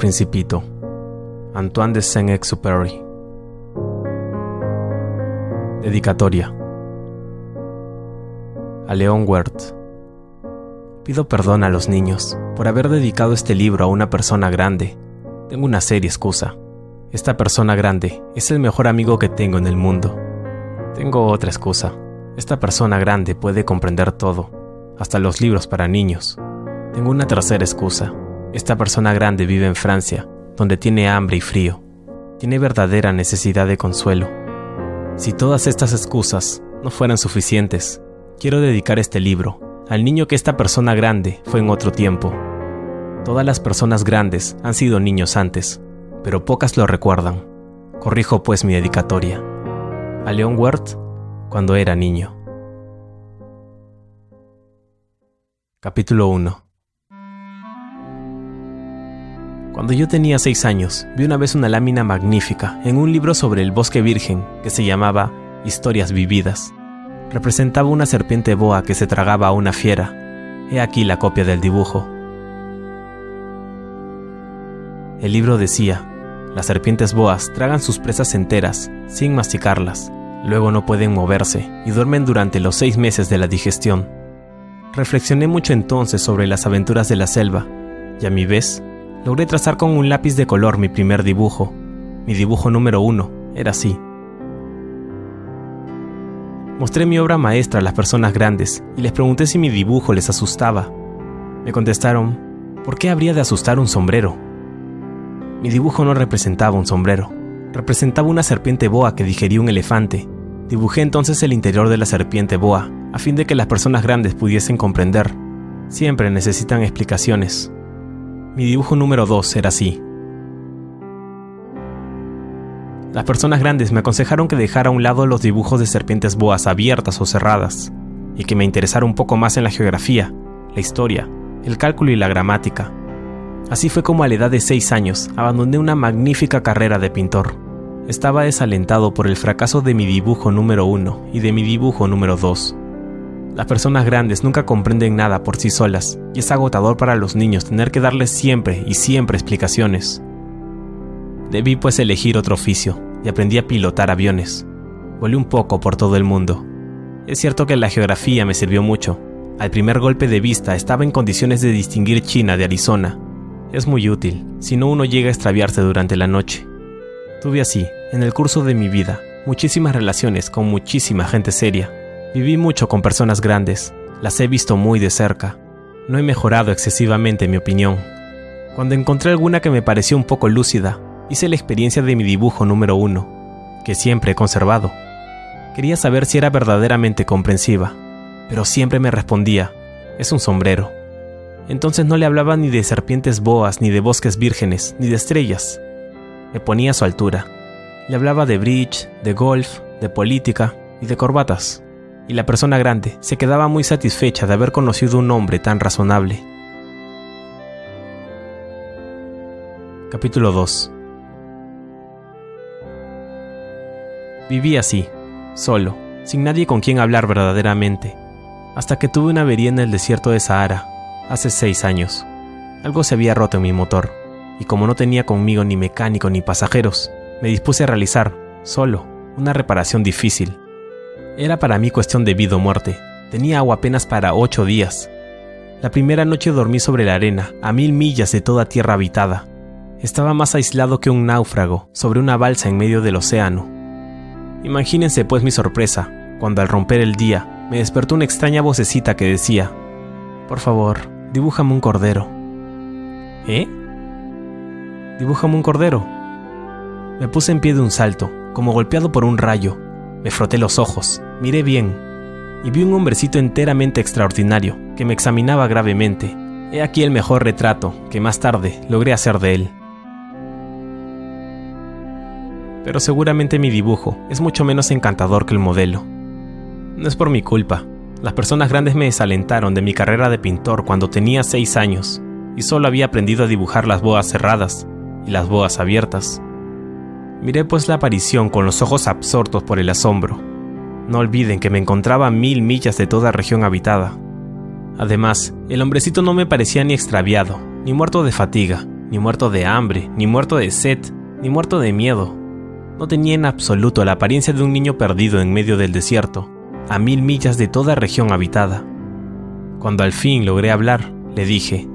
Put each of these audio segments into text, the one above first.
Principito, Antoine de Saint-Exupéry. Dedicatoria a Leon Werth. Pido perdón a los niños por haber dedicado este libro a una persona grande. Tengo una seria excusa. Esta persona grande es el mejor amigo que tengo en el mundo. Tengo otra excusa. Esta persona grande puede comprender todo, hasta los libros para niños. Tengo una tercera excusa. Esta persona grande vive en Francia, donde tiene hambre y frío. Tiene verdadera necesidad de consuelo. Si todas estas excusas no fueran suficientes, quiero dedicar este libro al niño que esta persona grande fue en otro tiempo. Todas las personas grandes han sido niños antes, pero pocas lo recuerdan. Corrijo pues mi dedicatoria. A Leon Werth cuando era niño. Capítulo 1 Cuando yo tenía seis años, vi una vez una lámina magnífica en un libro sobre el bosque virgen que se llamaba Historias Vividas. Representaba una serpiente boa que se tragaba a una fiera. He aquí la copia del dibujo. El libro decía, las serpientes boas tragan sus presas enteras, sin masticarlas. Luego no pueden moverse y duermen durante los seis meses de la digestión. Reflexioné mucho entonces sobre las aventuras de la selva, y a mi vez logré trazar con un lápiz de color mi primer dibujo. Mi dibujo número uno era así. Mostré mi obra maestra a las personas grandes y les pregunté si mi dibujo les asustaba. Me contestaron, ¿por qué habría de asustar un sombrero? Mi dibujo no representaba un sombrero, representaba una serpiente boa que digería un elefante. Dibujé entonces el interior de la serpiente boa, a fin de que las personas grandes pudiesen comprender. Siempre necesitan explicaciones. Mi dibujo número 2 era así. Las personas grandes me aconsejaron que dejara a un lado los dibujos de serpientes boas abiertas o cerradas, y que me interesara un poco más en la geografía, la historia, el cálculo y la gramática. Así fue como a la edad de 6 años abandoné una magnífica carrera de pintor. Estaba desalentado por el fracaso de mi dibujo número 1 y de mi dibujo número 2. Las personas grandes nunca comprenden nada por sí solas, y es agotador para los niños tener que darles siempre y siempre explicaciones. Debí pues elegir otro oficio, y aprendí a pilotar aviones. Volé un poco por todo el mundo. Es cierto que la geografía me sirvió mucho. Al primer golpe de vista estaba en condiciones de distinguir China de Arizona. Es muy útil, si no uno llega a extraviarse durante la noche. Tuve así, en el curso de mi vida, muchísimas relaciones con muchísima gente seria, Viví mucho con personas grandes, las he visto muy de cerca. No he mejorado excesivamente mi opinión. Cuando encontré alguna que me pareció un poco lúcida, hice la experiencia de mi dibujo número uno, que siempre he conservado. Quería saber si era verdaderamente comprensiva, pero siempre me respondía, es un sombrero. Entonces no le hablaba ni de serpientes boas, ni de bosques vírgenes, ni de estrellas. Me ponía a su altura. Le hablaba de bridge, de golf, de política y de corbatas y la persona grande se quedaba muy satisfecha de haber conocido un hombre tan razonable. Capítulo 2 Viví así, solo, sin nadie con quien hablar verdaderamente, hasta que tuve una avería en el desierto de Sahara, hace seis años. Algo se había roto en mi motor, y como no tenía conmigo ni mecánico ni pasajeros, me dispuse a realizar, solo, una reparación difícil era para mí cuestión de vida o muerte. Tenía agua apenas para ocho días. La primera noche dormí sobre la arena, a mil millas de toda tierra habitada. Estaba más aislado que un náufrago, sobre una balsa en medio del océano. Imagínense pues mi sorpresa, cuando al romper el día, me despertó una extraña vocecita que decía, Por favor, dibújame un cordero. ¿Eh? Dibújame un cordero. Me puse en pie de un salto, como golpeado por un rayo, me froté los ojos, miré bien, y vi un hombrecito enteramente extraordinario que me examinaba gravemente. He aquí el mejor retrato que más tarde logré hacer de él. Pero seguramente mi dibujo es mucho menos encantador que el modelo. No es por mi culpa. Las personas grandes me desalentaron de mi carrera de pintor cuando tenía seis años y solo había aprendido a dibujar las boas cerradas y las boas abiertas. Miré pues la aparición con los ojos absortos por el asombro. No olviden que me encontraba a mil millas de toda región habitada. Además, el hombrecito no me parecía ni extraviado, ni muerto de fatiga, ni muerto de hambre, ni muerto de sed, ni muerto de miedo. No tenía en absoluto la apariencia de un niño perdido en medio del desierto, a mil millas de toda región habitada. Cuando al fin logré hablar, le dije,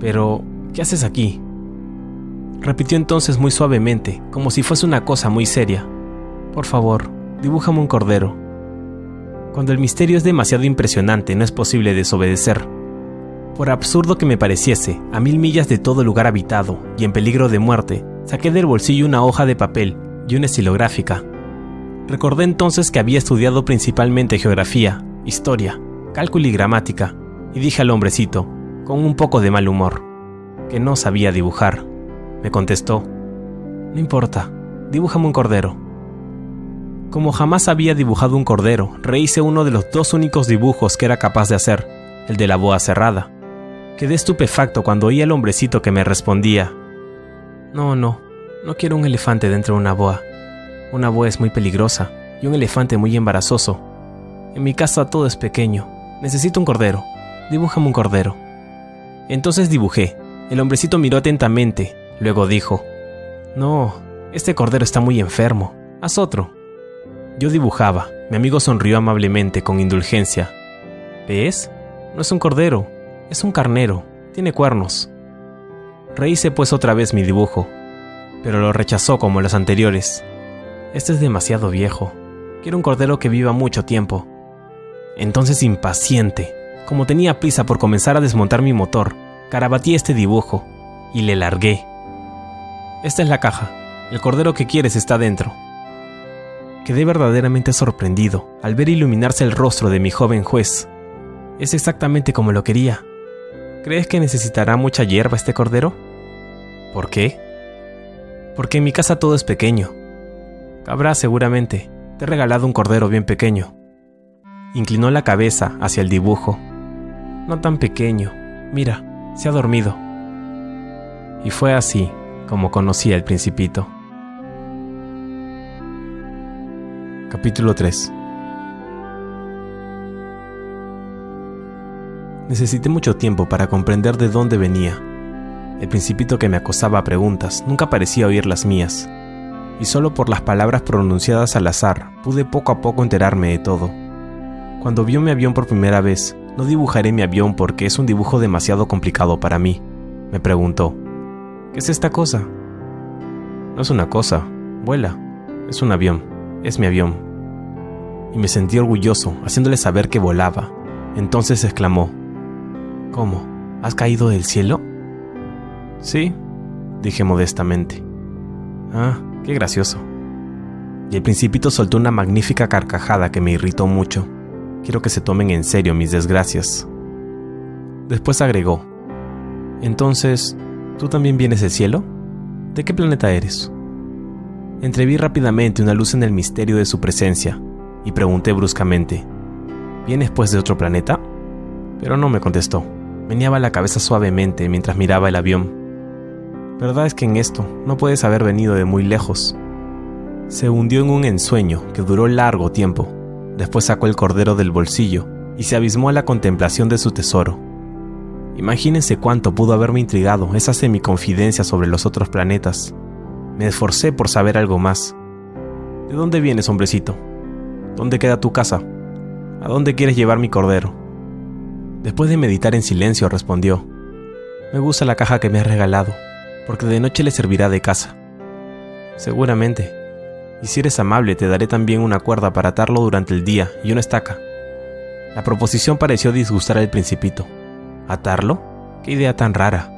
Pero, ¿qué haces aquí? Repitió entonces muy suavemente, como si fuese una cosa muy seria. Por favor, dibújame un cordero. Cuando el misterio es demasiado impresionante, no es posible desobedecer. Por absurdo que me pareciese, a mil millas de todo lugar habitado y en peligro de muerte, saqué del bolsillo una hoja de papel y una estilográfica. Recordé entonces que había estudiado principalmente geografía, historia, cálculo y gramática, y dije al hombrecito, con un poco de mal humor, que no sabía dibujar. Me contestó, no importa, dibújame un cordero. Como jamás había dibujado un cordero, rehice uno de los dos únicos dibujos que era capaz de hacer, el de la boa cerrada. Quedé estupefacto cuando oí al hombrecito que me respondía, no, no, no quiero un elefante dentro de una boa. Una boa es muy peligrosa y un elefante muy embarazoso. En mi casa todo es pequeño. Necesito un cordero. Dibújame un cordero. Entonces dibujé. El hombrecito miró atentamente. Luego dijo, No, este cordero está muy enfermo. Haz otro. Yo dibujaba. Mi amigo sonrió amablemente, con indulgencia. ¿Ves? No es un cordero, es un carnero. Tiene cuernos. Rehice pues otra vez mi dibujo, pero lo rechazó como los anteriores. Este es demasiado viejo. Quiero un cordero que viva mucho tiempo. Entonces, impaciente, como tenía prisa por comenzar a desmontar mi motor, carabatí este dibujo y le largué. Esta es la caja. El cordero que quieres está dentro. Quedé verdaderamente sorprendido al ver iluminarse el rostro de mi joven juez. Es exactamente como lo quería. ¿Crees que necesitará mucha hierba este cordero? ¿Por qué? Porque en mi casa todo es pequeño. Cabrá seguramente. Te he regalado un cordero bien pequeño. Inclinó la cabeza hacia el dibujo. No tan pequeño. Mira, se ha dormido. Y fue así como conocí al principito. Capítulo 3 Necesité mucho tiempo para comprender de dónde venía. El principito que me acosaba a preguntas nunca parecía oír las mías, y solo por las palabras pronunciadas al azar pude poco a poco enterarme de todo. Cuando vio mi avión por primera vez, no dibujaré mi avión porque es un dibujo demasiado complicado para mí. Me preguntó, ¿qué es esta cosa? No es una cosa, vuela, es un avión, es mi avión. Y me sentí orgulloso, haciéndole saber que volaba. Entonces exclamó, ¿Cómo? ¿Has caído del cielo? Sí, dije modestamente. Ah, qué gracioso. Y el principito soltó una magnífica carcajada que me irritó mucho. Quiero que se tomen en serio mis desgracias. Después agregó, Entonces, ¿tú también vienes del cielo? ¿De qué planeta eres? Entreví rápidamente una luz en el misterio de su presencia y pregunté bruscamente, ¿vienes pues de otro planeta? Pero no me contestó. Meneaba la cabeza suavemente mientras miraba el avión. Verdad es que en esto no puedes haber venido de muy lejos. Se hundió en un ensueño que duró largo tiempo. Después sacó el cordero del bolsillo y se abismó a la contemplación de su tesoro. Imagínense cuánto pudo haberme intrigado esa semiconfidencia sobre los otros planetas. Me esforcé por saber algo más. ¿De dónde vienes, hombrecito? ¿Dónde queda tu casa? ¿A dónde quieres llevar mi cordero? Después de meditar en silencio, respondió, Me gusta la caja que me has regalado, porque de noche le servirá de casa. Seguramente. Y si eres amable, te daré también una cuerda para atarlo durante el día y una estaca. La proposición pareció disgustar al principito. ¿Atarlo? ¿Qué idea tan rara?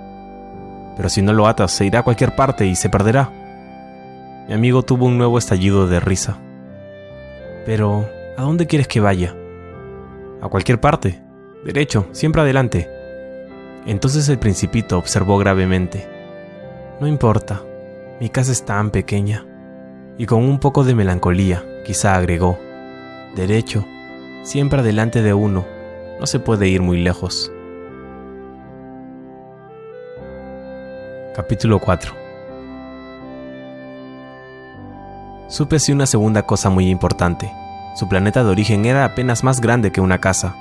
Pero si no lo atas, se irá a cualquier parte y se perderá. Mi amigo tuvo un nuevo estallido de risa. Pero, ¿a dónde quieres que vaya? A cualquier parte, Derecho, siempre adelante. Entonces el principito observó gravemente. No importa, mi casa es tan pequeña. Y con un poco de melancolía, quizá agregó. Derecho, siempre adelante de uno, no se puede ir muy lejos. Capítulo 4 Supe así una segunda cosa muy importante. Su planeta de origen era apenas más grande que una casa,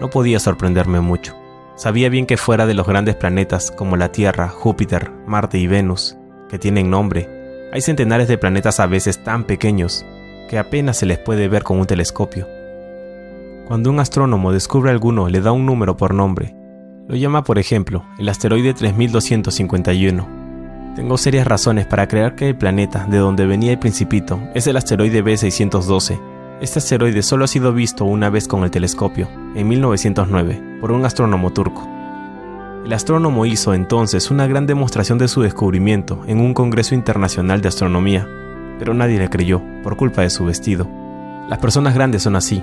no podía sorprenderme mucho. Sabía bien que fuera de los grandes planetas como la Tierra, Júpiter, Marte y Venus, que tienen nombre, hay centenares de planetas a veces tan pequeños que apenas se les puede ver con un telescopio. Cuando un astrónomo descubre alguno, le da un número por nombre. Lo llama, por ejemplo, el asteroide 3251. Tengo serias razones para creer que el planeta de donde venía el principito es el asteroide B612. Este asteroide solo ha sido visto una vez con el telescopio, en 1909, por un astrónomo turco. El astrónomo hizo entonces una gran demostración de su descubrimiento en un Congreso Internacional de Astronomía, pero nadie le creyó por culpa de su vestido. Las personas grandes son así,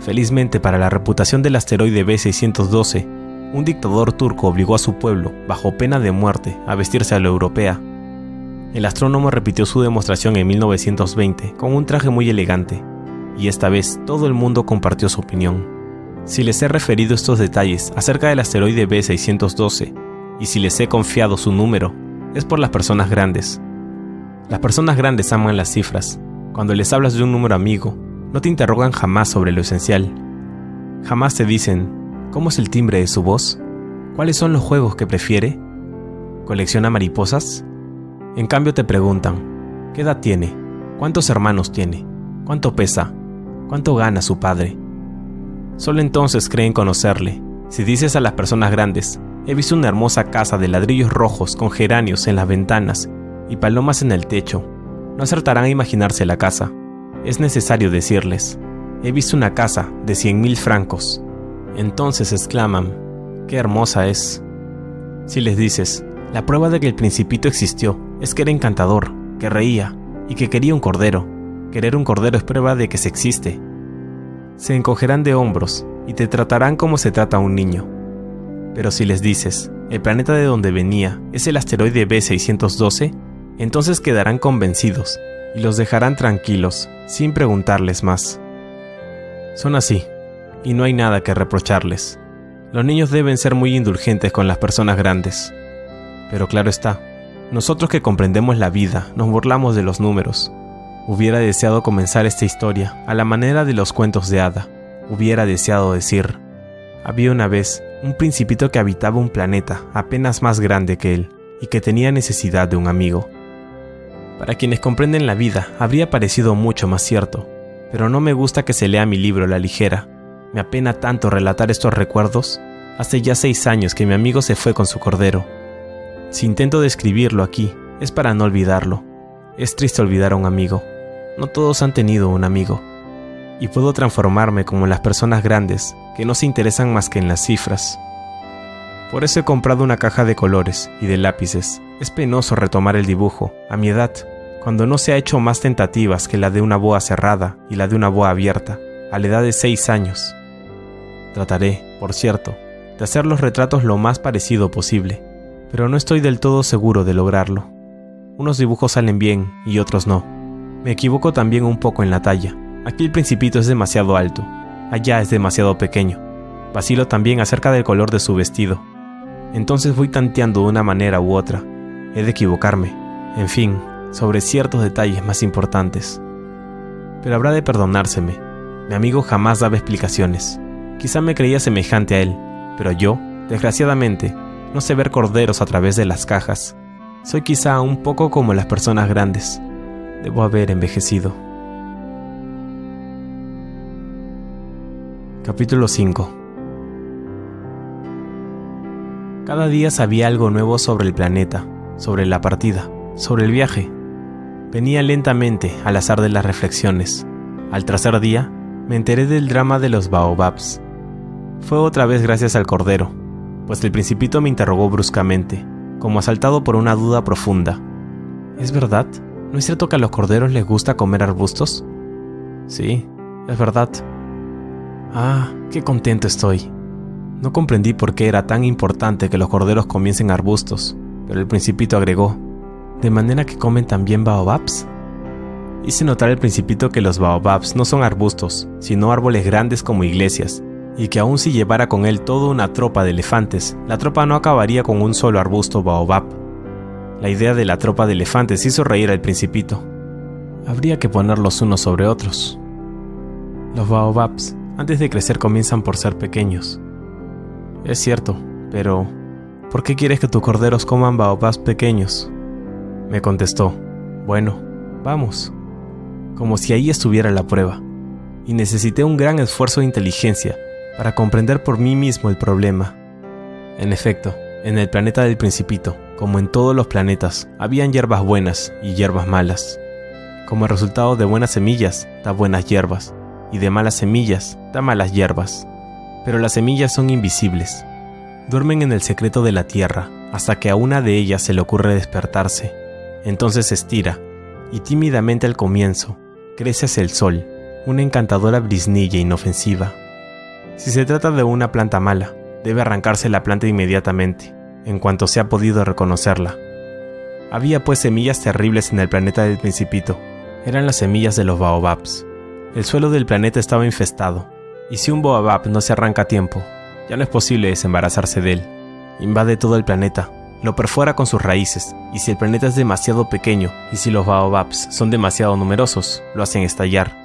Felizmente para la reputación del asteroide B612, un dictador turco obligó a su pueblo, bajo pena de muerte, a vestirse a lo europea. El astrónomo repitió su demostración en 1920 con un traje muy elegante, y esta vez todo el mundo compartió su opinión. Si les he referido estos detalles acerca del asteroide B612, y si les he confiado su número, es por las personas grandes. Las personas grandes aman las cifras. Cuando les hablas de un número amigo, no te interrogan jamás sobre lo esencial. Jamás te dicen, ¿cómo es el timbre de su voz? ¿Cuáles son los juegos que prefiere? ¿Colecciona mariposas? En cambio te preguntan, ¿qué edad tiene? ¿Cuántos hermanos tiene? ¿Cuánto pesa? ¿Cuánto gana su padre? Solo entonces creen conocerle. Si dices a las personas grandes, he visto una hermosa casa de ladrillos rojos con geranios en las ventanas y palomas en el techo, no acertarán a imaginarse la casa es necesario decirles, he visto una casa de cien mil francos. Entonces exclaman, qué hermosa es. Si les dices, la prueba de que el principito existió es que era encantador, que reía y que quería un cordero. Querer un cordero es prueba de que se existe. Se encogerán de hombros y te tratarán como se trata a un niño. Pero si les dices, el planeta de donde venía es el asteroide B612, entonces quedarán convencidos y los dejarán tranquilos, sin preguntarles más. Son así, y no hay nada que reprocharles. Los niños deben ser muy indulgentes con las personas grandes. Pero claro está, nosotros que comprendemos la vida nos burlamos de los números. Hubiera deseado comenzar esta historia a la manera de los cuentos de hada. Hubiera deseado decir, había una vez un principito que habitaba un planeta apenas más grande que él y que tenía necesidad de un amigo. Para quienes comprenden la vida, habría parecido mucho más cierto, pero no me gusta que se lea mi libro la ligera. Me apena tanto relatar estos recuerdos. Hace ya seis años que mi amigo se fue con su cordero. Si intento describirlo aquí, es para no olvidarlo. Es triste olvidar a un amigo. No todos han tenido un amigo. Y puedo transformarme como las personas grandes, que no se interesan más que en las cifras. Por eso he comprado una caja de colores y de lápices. Es penoso retomar el dibujo, a mi edad, cuando no se ha hecho más tentativas que la de una boa cerrada y la de una boa abierta, a la edad de 6 años. Trataré, por cierto, de hacer los retratos lo más parecido posible, pero no estoy del todo seguro de lograrlo. Unos dibujos salen bien y otros no. Me equivoco también un poco en la talla. Aquí el principito es demasiado alto, allá es demasiado pequeño. Vacilo también acerca del color de su vestido, entonces voy tanteando de una manera u otra. He de equivocarme, en fin, sobre ciertos detalles más importantes. Pero habrá de perdonárseme. Mi amigo jamás daba explicaciones. Quizá me creía semejante a él, pero yo, desgraciadamente, no sé ver corderos a través de las cajas. Soy quizá un poco como las personas grandes. Debo haber envejecido. Capítulo 5 Cada día sabía algo nuevo sobre el planeta, sobre la partida, sobre el viaje. Venía lentamente al azar de las reflexiones. Al tercer día, me enteré del drama de los baobabs. Fue otra vez gracias al cordero, pues el principito me interrogó bruscamente, como asaltado por una duda profunda. ¿Es verdad? ¿No es cierto que a los corderos les gusta comer arbustos? Sí, es verdad. Ah, qué contento estoy. No comprendí por qué era tan importante que los corderos comiesen arbustos, pero el principito agregó, ¿de manera que comen también baobabs? Hice notar al principito que los baobabs no son arbustos, sino árboles grandes como iglesias, y que aun si llevara con él toda una tropa de elefantes, la tropa no acabaría con un solo arbusto baobab. La idea de la tropa de elefantes hizo reír al principito. Habría que ponerlos unos sobre otros. Los baobabs, antes de crecer, comienzan por ser pequeños, Es cierto, pero ¿por qué quieres que tus corderos coman baobabs pequeños? Me contestó, bueno, vamos. Como si ahí estuviera la prueba. Y necesité un gran esfuerzo de inteligencia para comprender por mí mismo el problema. En efecto, en el planeta del principito, como en todos los planetas, habían hierbas buenas y hierbas malas. Como resultado de buenas semillas, da buenas hierbas, y de malas semillas, da malas hierbas. Pero las semillas son invisibles. Duermen en el secreto de la tierra, hasta que a una de ellas se le ocurre despertarse. Entonces se estira, y tímidamente al comienzo, crece hacia el sol, una encantadora brisnilla inofensiva. Si se trata de una planta mala, debe arrancarse la planta inmediatamente, en cuanto se ha podido reconocerla. Había pues semillas terribles en el planeta del Principito. Eran las semillas de los baobabs. El suelo del planeta estaba infestado, y si un baobab no se arranca a tiempo, ya no es posible desembarazarse de él. Invade todo el planeta, lo perfora con sus raíces, y si el planeta es demasiado pequeño y si los baobabs son demasiado numerosos, lo hacen estallar.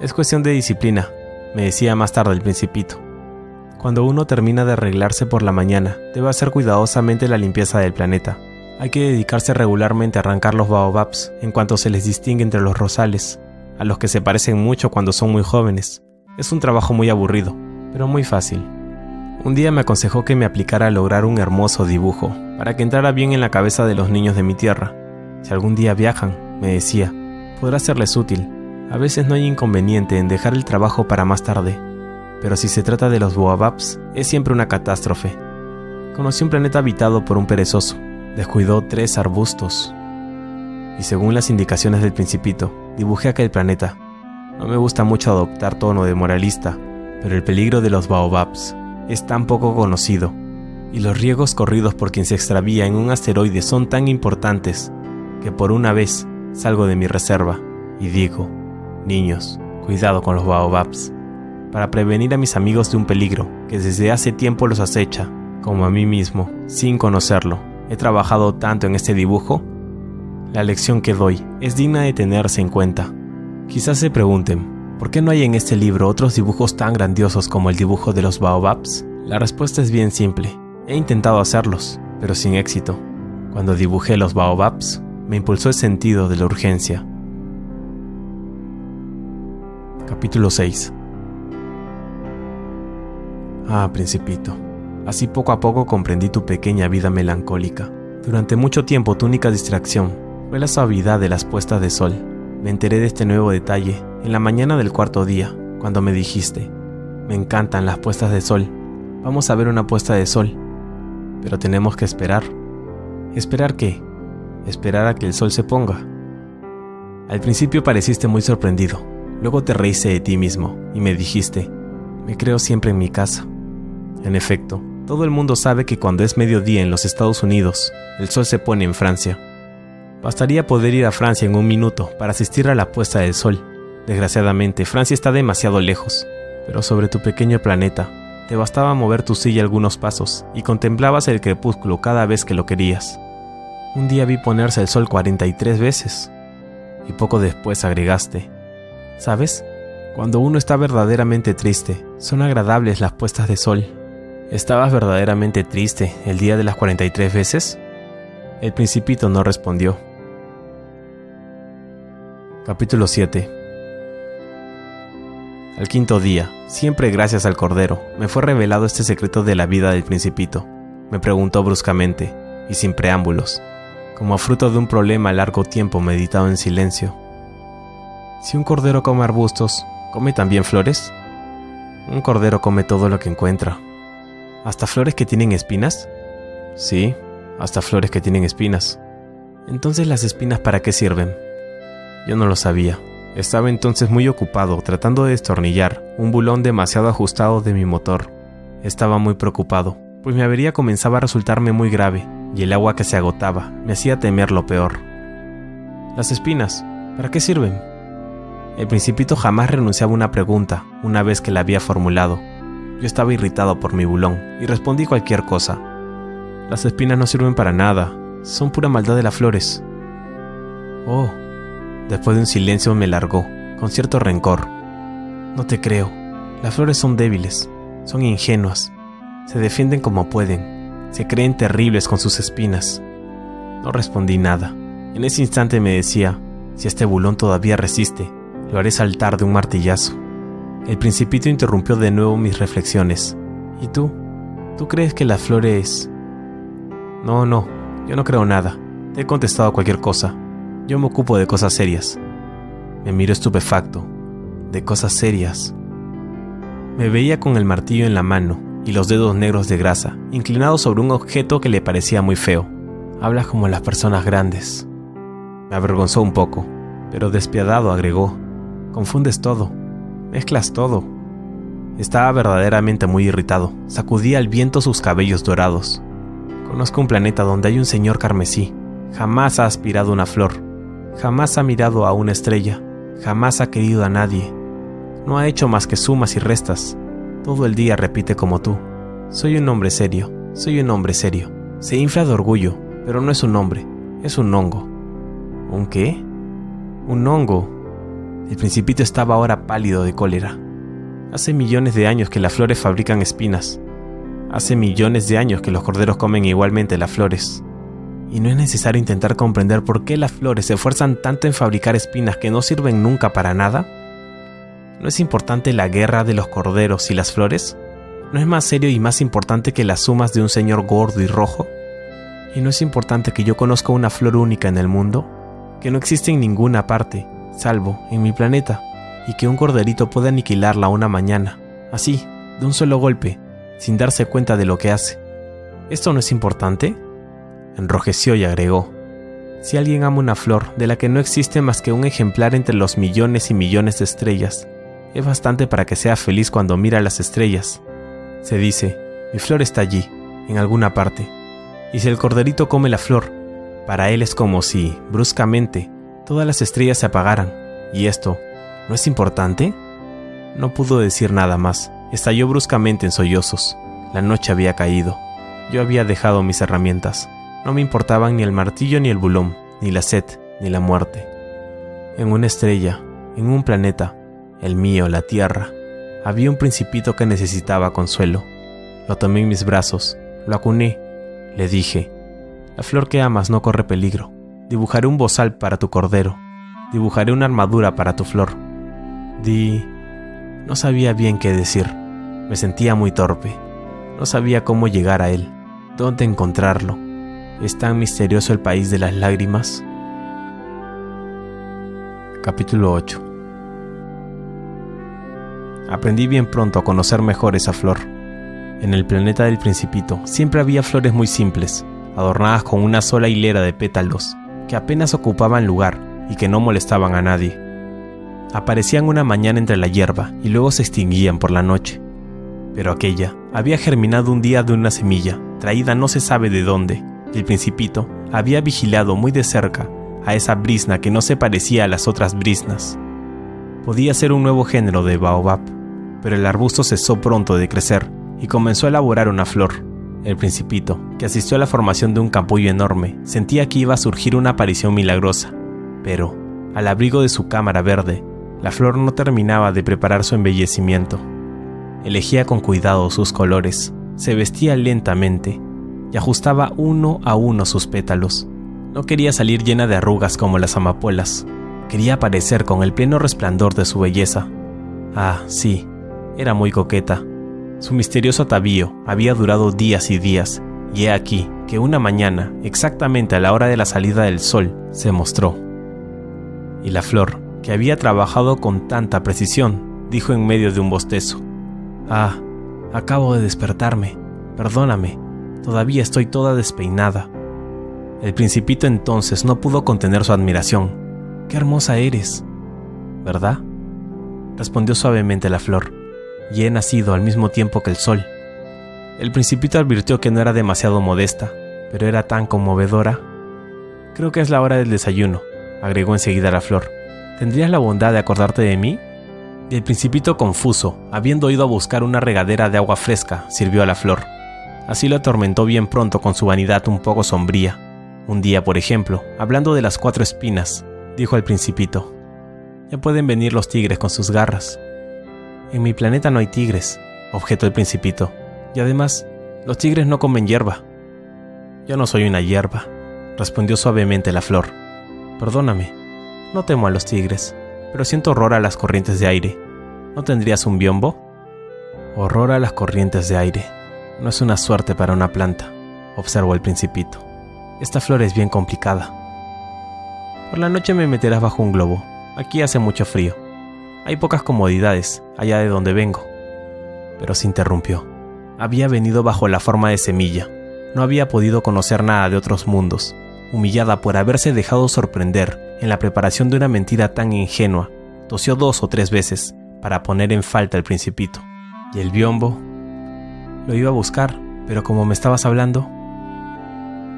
Es cuestión de disciplina, me decía más tarde el principito. Cuando uno termina de arreglarse por la mañana, debe hacer cuidadosamente la limpieza del planeta. Hay que dedicarse regularmente a arrancar los baobabs en cuanto se les distingue entre los rosales, a los que se parecen mucho cuando son muy jóvenes. Es un trabajo muy aburrido, pero muy fácil. Un día me aconsejó que me aplicara a lograr un hermoso dibujo, para que entrara bien en la cabeza de los niños de mi tierra. Si algún día viajan, me decía, podrá serles útil. A veces no hay inconveniente en dejar el trabajo para más tarde, pero si se trata de los Boababs, es siempre una catástrofe. Conocí un planeta habitado por un perezoso, descuidó tres arbustos, y según las indicaciones del principito, dibujé aquel planeta. No me gusta mucho adoptar tono de moralista, pero el peligro de los baobabs es tan poco conocido, y los riesgos corridos por quien se extravía en un asteroide son tan importantes, que por una vez salgo de mi reserva y digo, niños, cuidado con los baobabs para prevenir a mis amigos de un peligro que desde hace tiempo los acecha, como a mí mismo, sin conocerlo. He trabajado tanto en este dibujo. La lección que doy es digna de tenerse en cuenta. Quizás se pregunten, ¿por qué no hay en este libro otros dibujos tan grandiosos como el dibujo de los baobabs? La respuesta es bien simple. He intentado hacerlos, pero sin éxito. Cuando dibujé los baobabs, me impulsó el sentido de la urgencia. Capítulo 6 Ah, principito. Así poco a poco comprendí tu pequeña vida melancólica. Durante mucho tiempo tu única distracción fue la suavidad de las puestas de sol. Me enteré de este nuevo detalle en la mañana del cuarto día, cuando me dijiste, me encantan las puestas de sol. Vamos a ver una puesta de sol. Pero tenemos que esperar. ¿Esperar qué? Esperar a que el sol se ponga. Al principio pareciste muy sorprendido, luego te reíste de ti mismo y me dijiste, me creo siempre en mi casa. En efecto, todo el mundo sabe que cuando es mediodía en los Estados Unidos, el sol se pone en Francia. Bastaría poder ir a Francia en un minuto para asistir a la puesta del sol. Desgraciadamente, Francia está demasiado lejos, pero sobre tu pequeño planeta, te bastaba mover tu silla algunos pasos y contemplabas el crepúsculo cada vez que lo querías. Un día vi ponerse el sol 43 veces, y poco después agregaste, ¿sabes? Cuando uno está verdaderamente triste, son agradables las puestas de sol ¿Estabas verdaderamente triste el día de las 43 veces? El principito no respondió. Capítulo 7 Al quinto día, siempre gracias al Cordero, me fue revelado este secreto de la vida del principito. Me preguntó bruscamente, y sin preámbulos, como fruto de un problema largo tiempo meditado en silencio. Si un cordero come arbustos, ¿come también flores? Un cordero come todo lo que encuentra, ¿Hasta flores que tienen espinas? Sí, hasta flores que tienen espinas. Entonces las espinas para qué sirven? Yo no lo sabía. Estaba entonces muy ocupado tratando de destornillar un bulón demasiado ajustado de mi motor. Estaba muy preocupado, pues mi avería comenzaba a resultarme muy grave y el agua que se agotaba me hacía temer lo peor. Las espinas, ¿para qué sirven? El principito jamás renunciaba a una pregunta una vez que la había formulado, yo estaba irritado por mi bulón y respondí cualquier cosa. Las espinas no sirven para nada, son pura maldad de las flores. Oh, después de un silencio me largó, con cierto rencor. No te creo, las flores son débiles, son ingenuas. Se defienden como pueden, se creen terribles con sus espinas. No respondí nada. En ese instante me decía, si este bulón todavía resiste, lo haré saltar de un martillazo. El principito interrumpió de nuevo mis reflexiones. ¿Y tú? ¿Tú crees que las flores... No, no, yo no creo nada. Te he contestado cualquier cosa. Yo me ocupo de cosas serias. Me miro estupefacto. De cosas serias. Me veía con el martillo en la mano y los dedos negros de grasa, inclinados sobre un objeto que le parecía muy feo. Hablas como las personas grandes. Me avergonzó un poco, pero despiadado agregó. Confundes todo. Mezclas todo. Estaba verdaderamente muy irritado. Sacudía al viento sus cabellos dorados. Conozco un planeta donde hay un señor carmesí. Jamás ha aspirado una flor. Jamás ha mirado a una estrella. Jamás ha querido a nadie. No ha hecho más que sumas y restas. Todo el día repite como tú. Soy un hombre serio. Soy un hombre serio. Se infla de orgullo, pero no es un hombre. Es un hongo. ¿Un qué? Un hongo. El principito estaba ahora pálido de cólera. Hace millones de años que las flores fabrican espinas. Hace millones de años que los corderos comen igualmente las flores. Y no es necesario intentar comprender por qué las flores se esfuerzan tanto en fabricar espinas que no sirven nunca para nada. ¿No es importante la guerra de los corderos y las flores? ¿No es más serio y más importante que las sumas de un señor gordo y rojo? ¿Y no es importante que yo conozca una flor única en el mundo? Que no existe en ninguna parte, salvo en mi planeta y que un corderito puede aniquilarla una mañana, así, de un solo golpe, sin darse cuenta de lo que hace. ¿Esto no es importante? Enrojeció y agregó, si alguien ama una flor de la que no existe más que un ejemplar entre los millones y millones de estrellas, es bastante para que sea feliz cuando mira las estrellas. Se dice, mi flor está allí, en alguna parte. Y si el corderito come la flor, para él es como si, bruscamente, todas las estrellas se apagaran, y esto, ¿No es importante? No pudo decir nada más. Estalló bruscamente en sollozos. La noche había caído. Yo había dejado mis herramientas. No me importaban ni el martillo ni el bulón, ni la sed, ni la muerte. En una estrella, en un planeta, el mío, la Tierra, había un principito que necesitaba consuelo. Lo tomé en mis brazos, lo acuné, le dije, la flor que amas no corre peligro. Dibujaré un bozal para tu cordero. Dibujaré una armadura para tu flor. Di... No sabía bien qué decir. Me sentía muy torpe. No sabía cómo llegar a él, dónde encontrarlo. ¿Es tan misterioso el país de las lágrimas? Capítulo 8 Aprendí bien pronto a conocer mejor esa flor. En el planeta del principito siempre había flores muy simples, adornadas con una sola hilera de pétalos, que apenas ocupaban lugar y que no molestaban a nadie aparecían una mañana entre la hierba y luego se extinguían por la noche. Pero aquella había germinado un día de una semilla, traída no se sabe de dónde, y el principito había vigilado muy de cerca a esa brisna que no se parecía a las otras brisnas. Podía ser un nuevo género de baobab, pero el arbusto cesó pronto de crecer y comenzó a elaborar una flor. El principito, que asistió a la formación de un capullo enorme, sentía que iba a surgir una aparición milagrosa, pero, al abrigo de su cámara verde, la flor no terminaba de preparar su embellecimiento. Elegía con cuidado sus colores, se vestía lentamente y ajustaba uno a uno sus pétalos. No quería salir llena de arrugas como las amapolas, quería aparecer con el pleno resplandor de su belleza. Ah, sí, era muy coqueta. Su misterioso atavío había durado días y días, y he aquí que una mañana, exactamente a la hora de la salida del sol, se mostró. Y la flor, que había trabajado con tanta precisión, dijo en medio de un bostezo. Ah, acabo de despertarme. Perdóname, todavía estoy toda despeinada. El principito entonces no pudo contener su admiración. Qué hermosa eres, ¿verdad? respondió suavemente la flor, y he nacido al mismo tiempo que el sol. El principito advirtió que no era demasiado modesta, pero era tan conmovedora. Creo que es la hora del desayuno, agregó enseguida la flor. ¿Tendrías la bondad de acordarte de mí? El principito confuso, habiendo ido a buscar una regadera de agua fresca, sirvió a la flor. Así lo atormentó bien pronto con su vanidad un poco sombría. Un día, por ejemplo, hablando de las cuatro espinas, dijo el principito, ya pueden venir los tigres con sus garras. En mi planeta no hay tigres, objetó el principito, y además Los tigres no comen hierba. Yo no soy una hierba, respondió suavemente la flor. Perdóname, no temo a los tigres, pero siento horror a las corrientes de aire. ¿No tendrías un biombo? Horror a las corrientes de aire. No es una suerte para una planta, observó el principito. Esta flor es bien complicada. Por la noche me meterás bajo un globo. Aquí hace mucho frío. Hay pocas comodidades allá de donde vengo. Pero se interrumpió. Había venido bajo la forma de semilla. No había podido conocer nada de otros mundos. Humillada por haberse dejado sorprender en la preparación de una mentira tan ingenua, tosió dos o tres veces para poner en falta el principito. ¿Y el biombo? Lo iba a buscar, pero como me estabas hablando...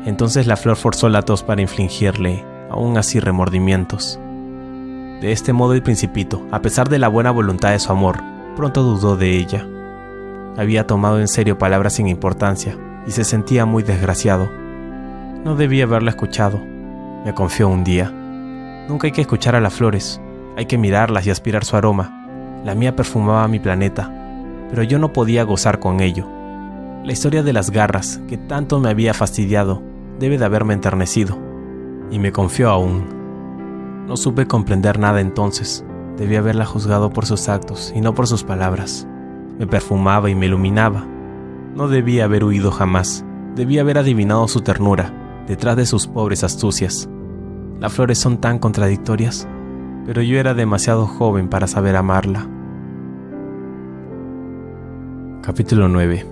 Entonces la flor forzó la tos para infligirle, aún así, remordimientos. De este modo el principito, a pesar de la buena voluntad de su amor, pronto dudó de ella. Había tomado en serio palabras sin importancia y se sentía muy desgraciado. No debía haberla escuchado, me confió un día. Nunca hay que escuchar a las flores, hay que mirarlas y aspirar su aroma. La mía perfumaba mi planeta, pero yo no podía gozar con ello. La historia de las garras, que tanto me había fastidiado, debe de haberme enternecido. Y me confió aún. No supe comprender nada entonces. Debí haberla juzgado por sus actos y no por sus palabras. Me perfumaba y me iluminaba. No debía haber huido jamás. Debía haber adivinado su ternura, detrás de sus pobres astucias. Las flores son tan contradictorias, pero yo era demasiado joven para saber amarla. Capítulo 9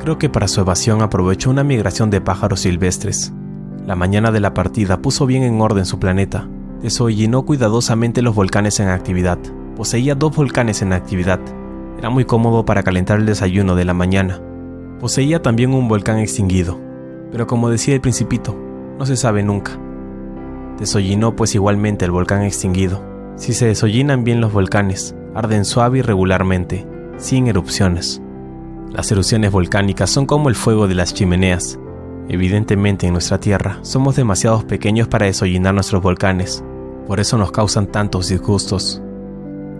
Creo que para su evasión aprovechó una migración de pájaros silvestres. La mañana de la partida puso bien en orden su planeta, desollinó cuidadosamente los volcanes en actividad. Poseía dos volcanes en actividad. Era muy cómodo para calentar el desayuno de la mañana. Poseía también un volcán extinguido, pero como decía el principito, no se sabe nunca. Desollinó pues igualmente el volcán extinguido. Si se desollinan bien los volcanes, arden suave y regularmente, sin erupciones. Las erupciones volcánicas son como el fuego de las chimeneas. Evidentemente en nuestra Tierra somos demasiado pequeños para desollinar nuestros volcanes, por eso nos causan tantos disgustos.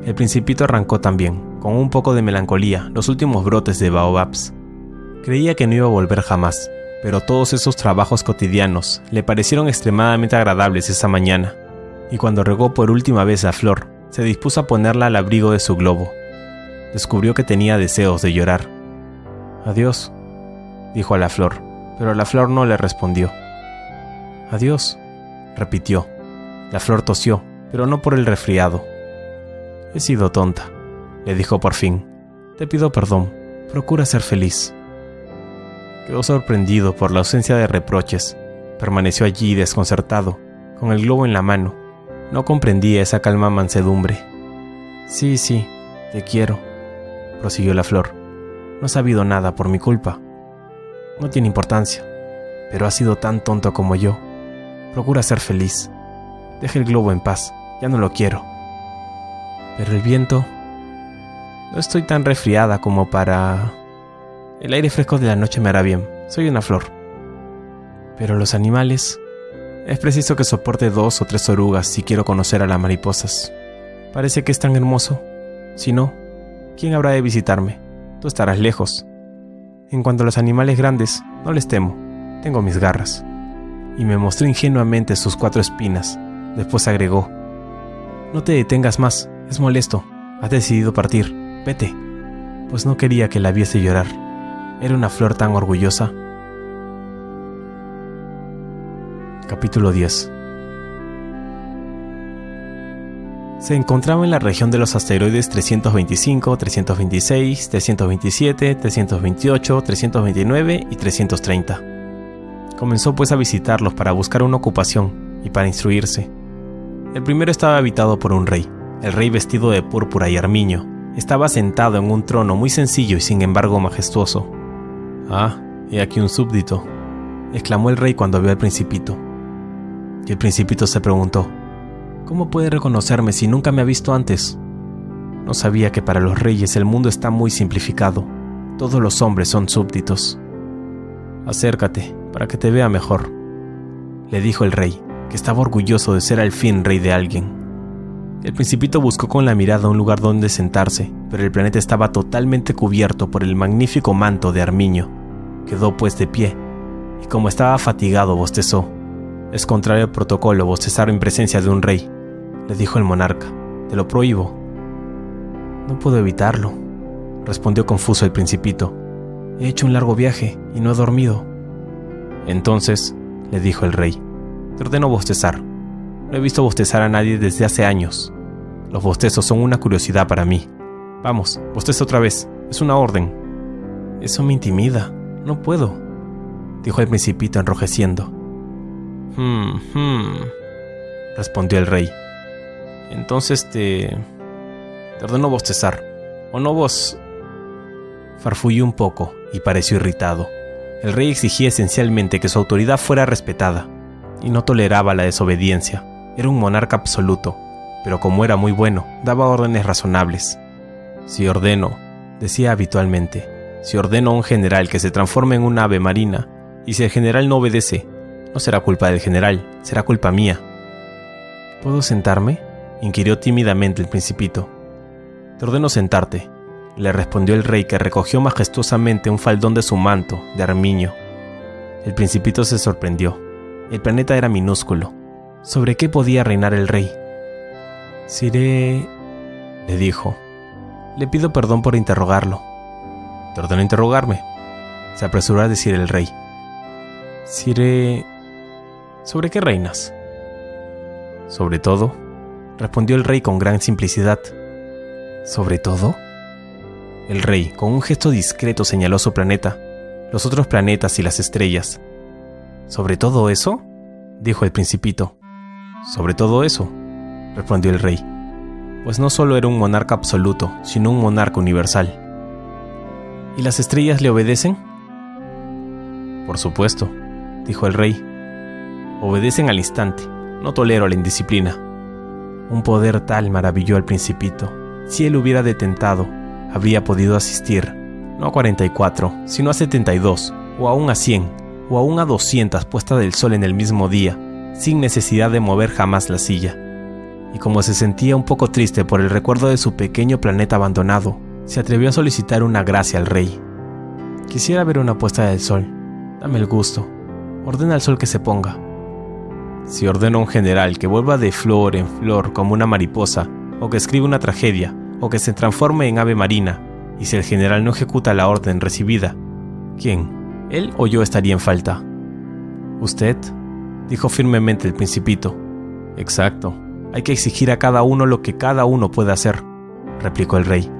El principito arrancó también, con un poco de melancolía, los últimos brotes de baobabs. Creía que no iba a volver jamás, pero todos esos trabajos cotidianos le parecieron extremadamente agradables esa mañana, y cuando regó por última vez la flor, se dispuso a ponerla al abrigo de su globo. Descubrió que tenía deseos de llorar. Adiós, dijo a la flor, pero la flor no le respondió. Adiós, repitió. La flor tosió, pero no por el resfriado. He sido tonta, le dijo por fin. Te pido perdón, procura ser feliz. Quedó sorprendido por la ausencia de reproches. Permaneció allí desconcertado, con el globo en la mano. No comprendía esa calma mansedumbre. Sí, sí, te quiero, prosiguió la flor. No ha sabido nada por mi culpa. No tiene importancia, pero ha sido tan tonto como yo. Procura ser feliz. Deja el globo en paz, ya no lo quiero. Pero el viento... No estoy tan resfriada como para... El aire fresco de la noche me hará bien. Soy una flor. Pero los animales... Es preciso que soporte dos o tres orugas si quiero conocer a las mariposas. Parece que es tan hermoso. Si no, ¿quién habrá de visitarme? tú estarás lejos. En cuanto a los animales grandes, no les temo, tengo mis garras. Y me mostró ingenuamente sus cuatro espinas. Después agregó, no te detengas más, es molesto, has decidido partir, vete. Pues no quería que la viese llorar. Era una flor tan orgullosa. Capítulo 10 se encontraba en la región de los asteroides 325, 326, 327, 328, 329 y 330. Comenzó pues a visitarlos para buscar una ocupación y para instruirse. El primero estaba habitado por un rey. El rey vestido de púrpura y armiño estaba sentado en un trono muy sencillo y sin embargo majestuoso. Ah, he aquí un súbdito, exclamó el rey cuando vio al principito. Y el principito se preguntó, ¿Cómo puede reconocerme si nunca me ha visto antes? No sabía que para los reyes el mundo está muy simplificado. Todos los hombres son súbditos. Acércate, para que te vea mejor, le dijo el rey, que estaba orgulloso de ser al fin rey de alguien. El principito buscó con la mirada un lugar donde sentarse, pero el planeta estaba totalmente cubierto por el magnífico manto de Armiño. Quedó pues de pie, y como estaba fatigado, bostezó. Es contrario al protocolo bostezar en presencia de un rey, le dijo el monarca. Te lo prohíbo. No puedo evitarlo, respondió confuso el principito. He hecho un largo viaje y no he dormido. Entonces, le dijo el rey, te ordeno bostezar. No he visto bostezar a nadie desde hace años. Los bostezos son una curiosidad para mí. Vamos, bosteza otra vez. Es una orden. Eso me intimida. No puedo, dijo el principito enrojeciendo. Hmm, hmm, respondió el rey. Entonces te... te ordeno bostezar. ¿O no vos? Farfulló un poco y pareció irritado. El rey exigía esencialmente que su autoridad fuera respetada, y no toleraba la desobediencia. Era un monarca absoluto, pero como era muy bueno, daba órdenes razonables. Si ordeno, decía habitualmente, si ordeno a un general que se transforme en un ave marina, y si el general no obedece, no será culpa del general, será culpa mía. ¿Puedo sentarme? Inquirió tímidamente el principito. Te ordeno sentarte, le respondió el rey que recogió majestuosamente un faldón de su manto, de armiño. El principito se sorprendió. El planeta era minúsculo. ¿Sobre qué podía reinar el rey? Siré... le dijo. Le pido perdón por interrogarlo. Te ordeno interrogarme, se apresuró a decir el rey. Siré... ¿Sobre qué reinas? Sobre todo, respondió el rey con gran simplicidad. ¿Sobre todo? El rey, con un gesto discreto, señaló su planeta, los otros planetas y las estrellas. ¿Sobre todo eso? dijo el principito. Sobre todo eso, respondió el rey, pues no solo era un monarca absoluto, sino un monarca universal. ¿Y las estrellas le obedecen? Por supuesto, dijo el rey. Obedecen al instante, no tolero la indisciplina. Un poder tal maravilló al principito. Si él hubiera detentado, habría podido asistir, no a 44, sino a 72, o aún a 100, o aún a 200 puestas del sol en el mismo día, sin necesidad de mover jamás la silla. Y como se sentía un poco triste por el recuerdo de su pequeño planeta abandonado, se atrevió a solicitar una gracia al rey. Quisiera ver una puesta del sol. Dame el gusto. Ordena al sol que se ponga. Si ordeno a un general que vuelva de flor en flor como una mariposa, o que escriba una tragedia, o que se transforme en ave marina, y si el general no ejecuta la orden recibida, ¿quién? ¿Él o yo estaría en falta? ¿Usted? dijo firmemente el principito. Exacto. Hay que exigir a cada uno lo que cada uno puede hacer, replicó el rey.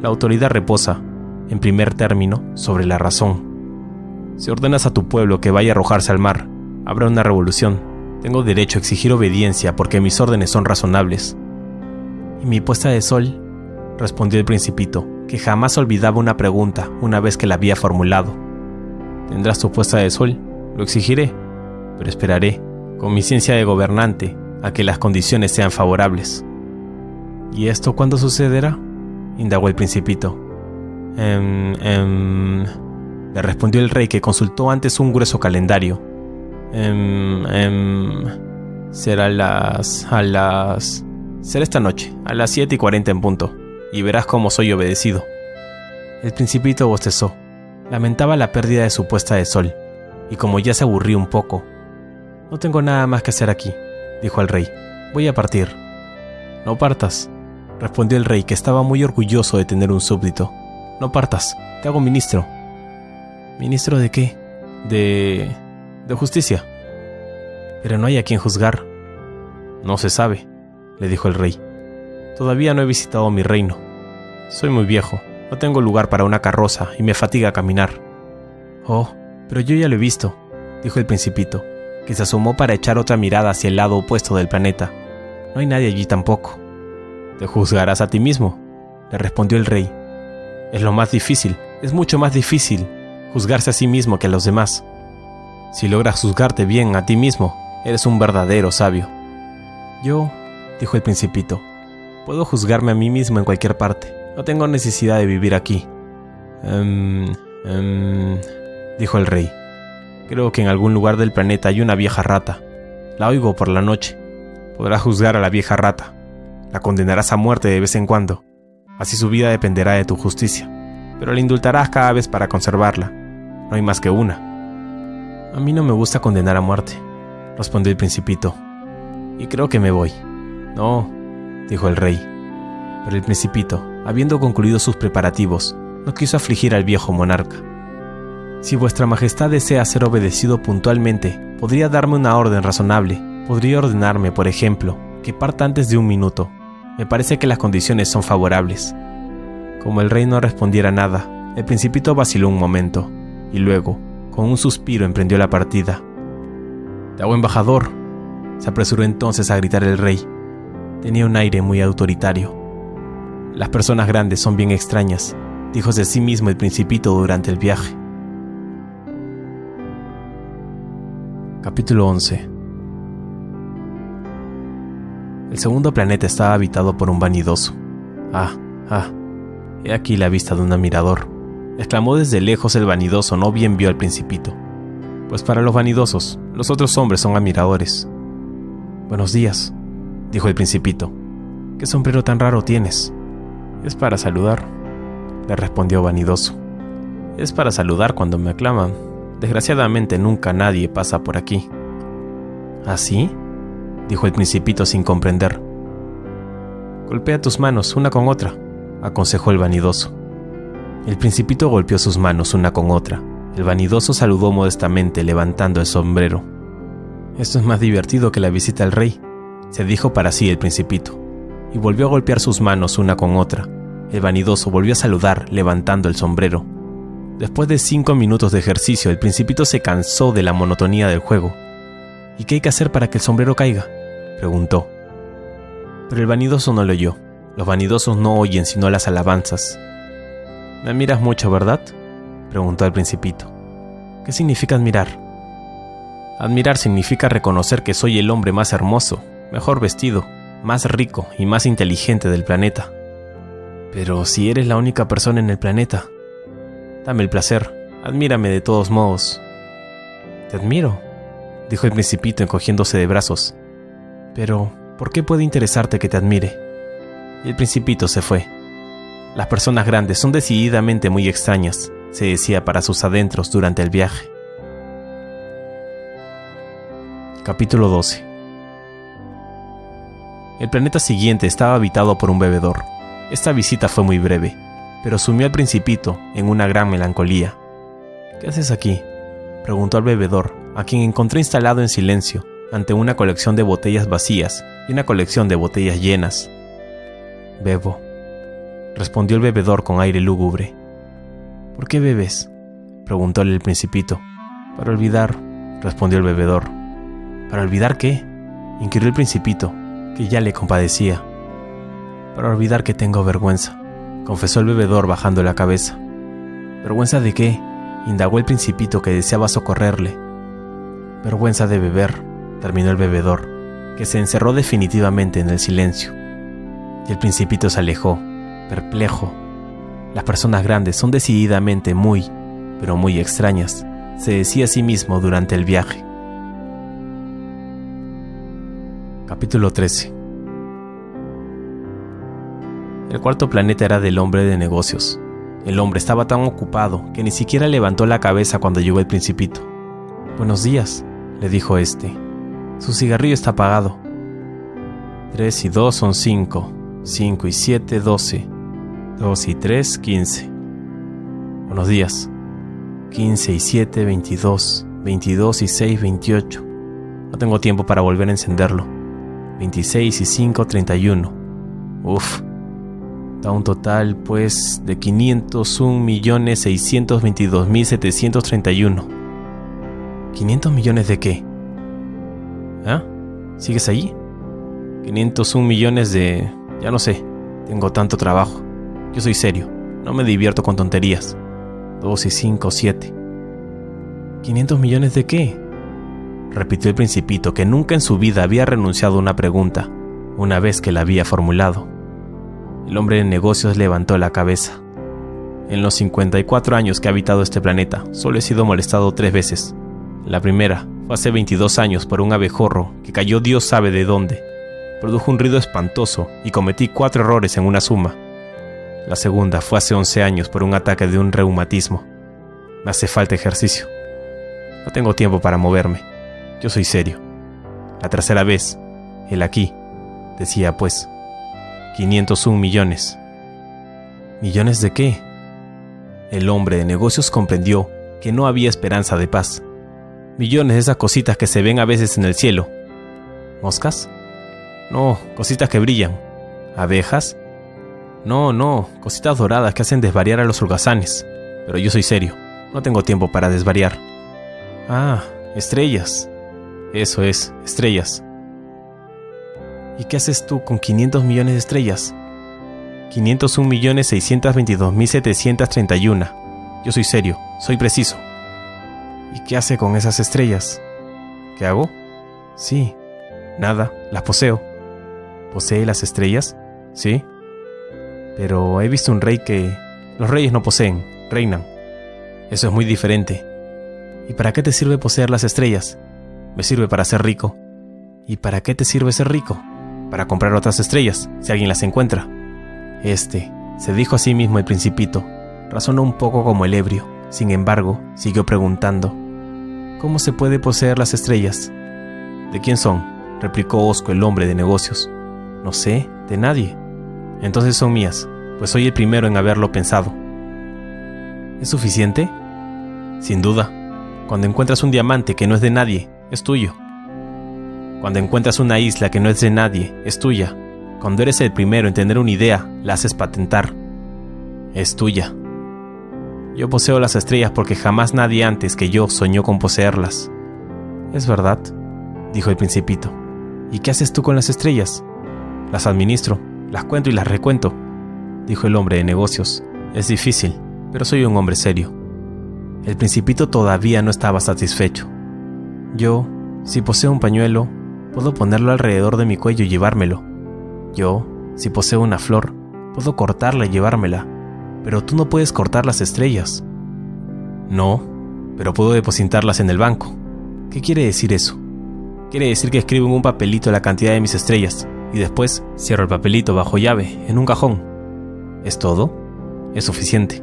La autoridad reposa, en primer término, sobre la razón. Si ordenas a tu pueblo que vaya a arrojarse al mar, habrá una revolución. Tengo derecho a exigir obediencia porque mis órdenes son razonables. ¿Y mi puesta de sol? respondió el principito, que jamás olvidaba una pregunta una vez que la había formulado. Tendrás tu puesta de sol, lo exigiré, pero esperaré, con mi ciencia de gobernante, a que las condiciones sean favorables. ¿Y esto cuándo sucederá? indagó el principito. Em, em, le respondió el rey que consultó antes un grueso calendario. Em, em, será las... a las... será esta noche, a las 7 y 40 en punto y verás cómo soy obedecido. El principito bostezó. Lamentaba la pérdida de su puesta de sol, y como ya se aburrió un poco. No tengo nada más que hacer aquí, dijo el rey. Voy a partir. No partas, respondió el rey, que estaba muy orgulloso de tener un súbdito. No partas, te hago ministro. ¿Ministro de qué? De... justicia. Pero no hay a quien juzgar. No se sabe, le dijo el rey. Todavía no he visitado mi reino. Soy muy viejo, no tengo lugar para una carroza y me fatiga caminar. Oh, pero yo ya lo he visto, dijo el principito, que se asomó para echar otra mirada hacia el lado opuesto del planeta. No hay nadie allí tampoco. Te juzgarás a ti mismo, le respondió el rey. Es lo más difícil, es mucho más difícil juzgarse a sí mismo que a los demás. Si logras juzgarte bien a ti mismo, eres un verdadero sabio. Yo, dijo el principito, Puedo juzgarme a mí mismo en cualquier parte. No tengo necesidad de vivir aquí. Um, dijo el rey. Creo que en algún lugar del planeta hay una vieja rata. La oigo por la noche. Podrás juzgar a la vieja rata. La condenarás a muerte de vez en cuando. así su vida dependerá de tu justicia, pero la indultarás cada vez para conservarla. No hay más que una. A mí no me gusta condenar a muerte, respondió el principito, y creo que me voy. No, dijo el rey. Pero el principito, habiendo concluido sus preparativos, no quiso afligir al viejo monarca. Si vuestra majestad desea ser obedecido puntualmente, podría darme una orden razonable. Podría ordenarme, por ejemplo, que parta antes de un minuto. Me parece que las condiciones son favorables. Como el rey no respondiera nada, el principito vaciló un momento, y luego, con un suspiro, emprendió la partida. Te hago embajador, se apresuró entonces a gritar el rey. Tenía un aire muy autoritario. Las personas grandes son bien extrañas, dijo de sí mismo el principito durante el viaje. Capítulo 11 El segundo planeta estaba habitado por un vanidoso. Ah, ah, he aquí la vista de un admirador. Exclamó desde lejos el vanidoso, no bien vio al principito. Pues para los vanidosos, los otros hombres son admiradores. Buenos días, dijo el principito. ¿Qué sombrero tan raro tienes? Es para saludar, le respondió vanidoso. Es para saludar cuando me aclaman, Desgraciadamente nunca nadie pasa por aquí. ¿Así? dijo el principito sin comprender. Golpea tus manos una con otra, aconsejó el vanidoso. El principito golpeó sus manos una con otra. El vanidoso saludó modestamente levantando el sombrero. Esto es más divertido que la visita al rey, se dijo para sí el principito, y volvió a golpear sus manos una con otra. El vanidoso volvió a saludar levantando el sombrero. Después de cinco minutos de ejercicio, el principito se cansó de la monotonía del juego. ¿Y qué hay que hacer para que el sombrero caiga? preguntó. Pero el vanidoso no lo oyó. Los vanidosos no oyen sino las alabanzas. ¿Me admiras mucho, verdad? preguntó el principito. ¿Qué significa admirar? Admirar significa reconocer que soy el hombre más hermoso, mejor vestido, más rico y más inteligente del planeta. Pero si eres la única persona en el planeta, Dame el placer, admírame de todos modos. Te admiro, dijo el principito encogiéndose de brazos. Pero, ¿por qué puede interesarte que te admire? Y el principito se fue. Las personas grandes son decididamente muy extrañas, se decía para sus adentros durante el viaje. Capítulo 12 El planeta siguiente estaba habitado por un bebedor. Esta visita fue muy breve pero sumió al principito en una gran melancolía. ¿Qué haces aquí? preguntó al bebedor, a quien encontré instalado en silencio, ante una colección de botellas vacías y una colección de botellas llenas. Bebo, respondió el bebedor con aire lúgubre. ¿Por qué bebes? preguntóle el principito. Para olvidar, respondió el bebedor. ¿Para olvidar qué? inquirió el principito, que ya le compadecía. Para olvidar que tengo vergüenza confesó el bebedor bajando la cabeza. ¿Vergüenza de qué? indagó el principito que deseaba socorrerle. Vergüenza de beber, terminó el bebedor, que se encerró definitivamente en el silencio. Y el principito se alejó, perplejo. Las personas grandes son decididamente muy, pero muy extrañas, se decía a sí mismo durante el viaje. Capítulo 13 el cuarto planeta era del hombre de negocios. El hombre estaba tan ocupado que ni siquiera levantó la cabeza cuando llegó el principito. Buenos días, le dijo este. Su cigarrillo está apagado. Tres y dos son cinco. Cinco y siete, doce. Dos y tres, quince. Buenos días. Quince y siete, veintidós. Veintidós y seis, veintiocho. No tengo tiempo para volver a encenderlo. Veintiséis y cinco, treinta y uno. Uf, Da un total, pues, de 501.622.731. ¿500 millones de qué? ¿Ah? ¿Sigues ahí? 501 millones de... ya no sé. Tengo tanto trabajo. Yo soy serio. No me divierto con tonterías. 2 y 5, 7. ¿500 millones de qué? Repitió el principito que nunca en su vida había renunciado a una pregunta, una vez que la había formulado. El hombre de negocios levantó la cabeza. En los 54 años que he habitado este planeta, solo he sido molestado tres veces. La primera fue hace 22 años por un abejorro que cayó Dios sabe de dónde. Produjo un ruido espantoso y cometí cuatro errores en una suma. La segunda fue hace 11 años por un ataque de un reumatismo. Me hace falta ejercicio. No tengo tiempo para moverme. Yo soy serio. La tercera vez, el aquí, decía pues, 501 millones. ¿Millones de qué? El hombre de negocios comprendió que no había esperanza de paz. Millones de esas cositas que se ven a veces en el cielo. ¿Moscas? No, cositas que brillan. ¿Abejas? No, no, cositas doradas que hacen desvariar a los holgazanes. Pero yo soy serio, no tengo tiempo para desvariar. Ah, estrellas. Eso es, estrellas. ¿Y qué haces tú con 500 millones de estrellas? 501.622.731. Yo soy serio, soy preciso. ¿Y qué hace con esas estrellas? ¿Qué hago? Sí, nada, las poseo. ¿Posee las estrellas? Sí. Pero he visto un rey que... Los reyes no poseen, reinan. Eso es muy diferente. ¿Y para qué te sirve poseer las estrellas? Me sirve para ser rico. ¿Y para qué te sirve ser rico? Para comprar otras estrellas, si alguien las encuentra. Este, se dijo a sí mismo el principito, razonó un poco como el ebrio. Sin embargo, siguió preguntando, ¿Cómo se puede poseer las estrellas? ¿De quién son? replicó Osco el hombre de negocios. No sé, de nadie. Entonces son mías, pues soy el primero en haberlo pensado. ¿Es suficiente? Sin duda. Cuando encuentras un diamante que no es de nadie, es tuyo. Cuando encuentras una isla que no es de nadie, es tuya. Cuando eres el primero en tener una idea, la haces patentar. Es tuya. Yo poseo las estrellas porque jamás nadie antes que yo soñó con poseerlas. Es verdad, dijo el principito. ¿Y qué haces tú con las estrellas? Las administro, las cuento y las recuento, dijo el hombre de negocios. Es difícil, pero soy un hombre serio. El principito todavía no estaba satisfecho. Yo, si poseo un pañuelo, puedo ponerlo alrededor de mi cuello y llevármelo. Yo, si poseo una flor, puedo cortarla y llevármela. Pero tú no puedes cortar las estrellas. No, pero puedo depositarlas en el banco. ¿Qué quiere decir eso? Quiere decir que escribo en un papelito la cantidad de mis estrellas y después cierro el papelito bajo llave en un cajón. ¿Es todo? Es suficiente.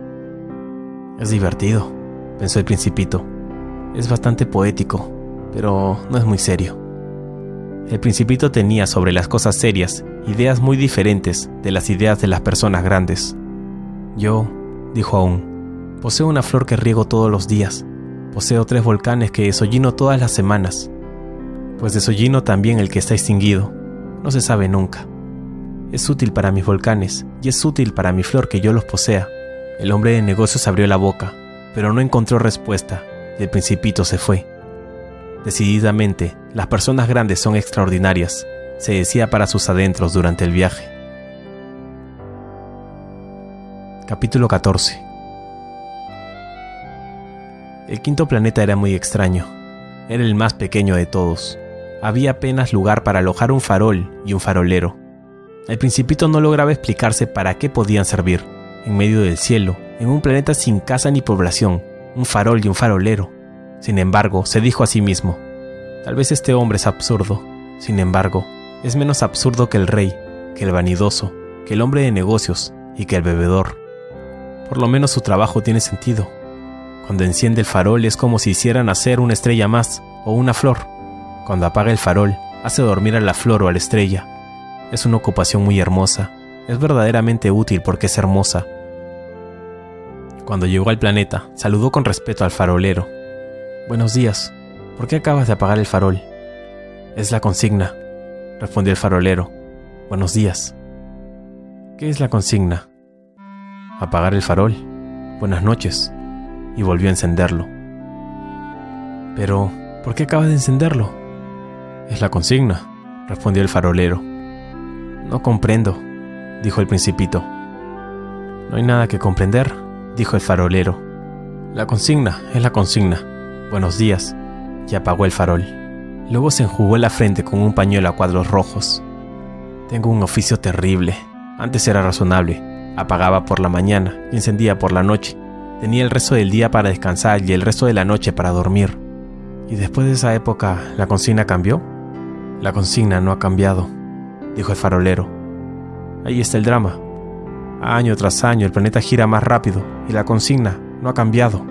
Es divertido pensó el principito. Es bastante poético, pero no es muy serio. El principito tenía sobre las cosas serias ideas muy diferentes de las ideas de las personas grandes. Yo, dijo aún, poseo una flor que riego todos los días. Poseo tres volcanes que desollino todas las semanas. Pues desollino también el que está extinguido. No se sabe nunca. Es útil para mis volcanes y es útil para mi flor que yo los posea. El hombre de negocios abrió la boca, pero no encontró respuesta y el principito se fue. Decididamente, las personas grandes son extraordinarias, se decía para sus adentros durante el viaje. Capítulo 14 El quinto planeta era muy extraño. Era el más pequeño de todos. Había apenas lugar para alojar un farol y un farolero. El principito no lograba explicarse para qué podían servir. En medio del cielo, en un planeta sin casa ni población, un farol y un farolero. Sin embargo, se dijo a sí mismo, tal vez este hombre es absurdo. Sin embargo, es menos absurdo que el rey, que el vanidoso, que el hombre de negocios y que el bebedor. Por lo menos su trabajo tiene sentido. Cuando enciende el farol es como si hiciera nacer una estrella más o una flor. Cuando apaga el farol, hace dormir a la flor o a la estrella. Es una ocupación muy hermosa. Es verdaderamente útil porque es hermosa cuando llegó al planeta, saludó con respeto al farolero. Buenos días. ¿Por qué acabas de apagar el farol? Es la consigna, respondió el farolero. Buenos días. ¿Qué es la consigna? Apagar el farol. Buenas noches. Y volvió a encenderlo. Pero, ¿por qué acabas de encenderlo? Es la consigna, respondió el farolero. No comprendo, dijo el principito. No hay nada que comprender, dijo el farolero. La consigna es la consigna. Buenos días. Y apagó el farol. Luego se enjugó la frente con un pañuelo a cuadros rojos. Tengo un oficio terrible. Antes era razonable. Apagaba por la mañana y encendía por la noche. Tenía el resto del día para descansar y el resto de la noche para dormir. ¿Y después de esa época la consigna cambió? La consigna no ha cambiado, dijo el farolero. Ahí está el drama. Año tras año el planeta gira más rápido y la consigna no ha cambiado.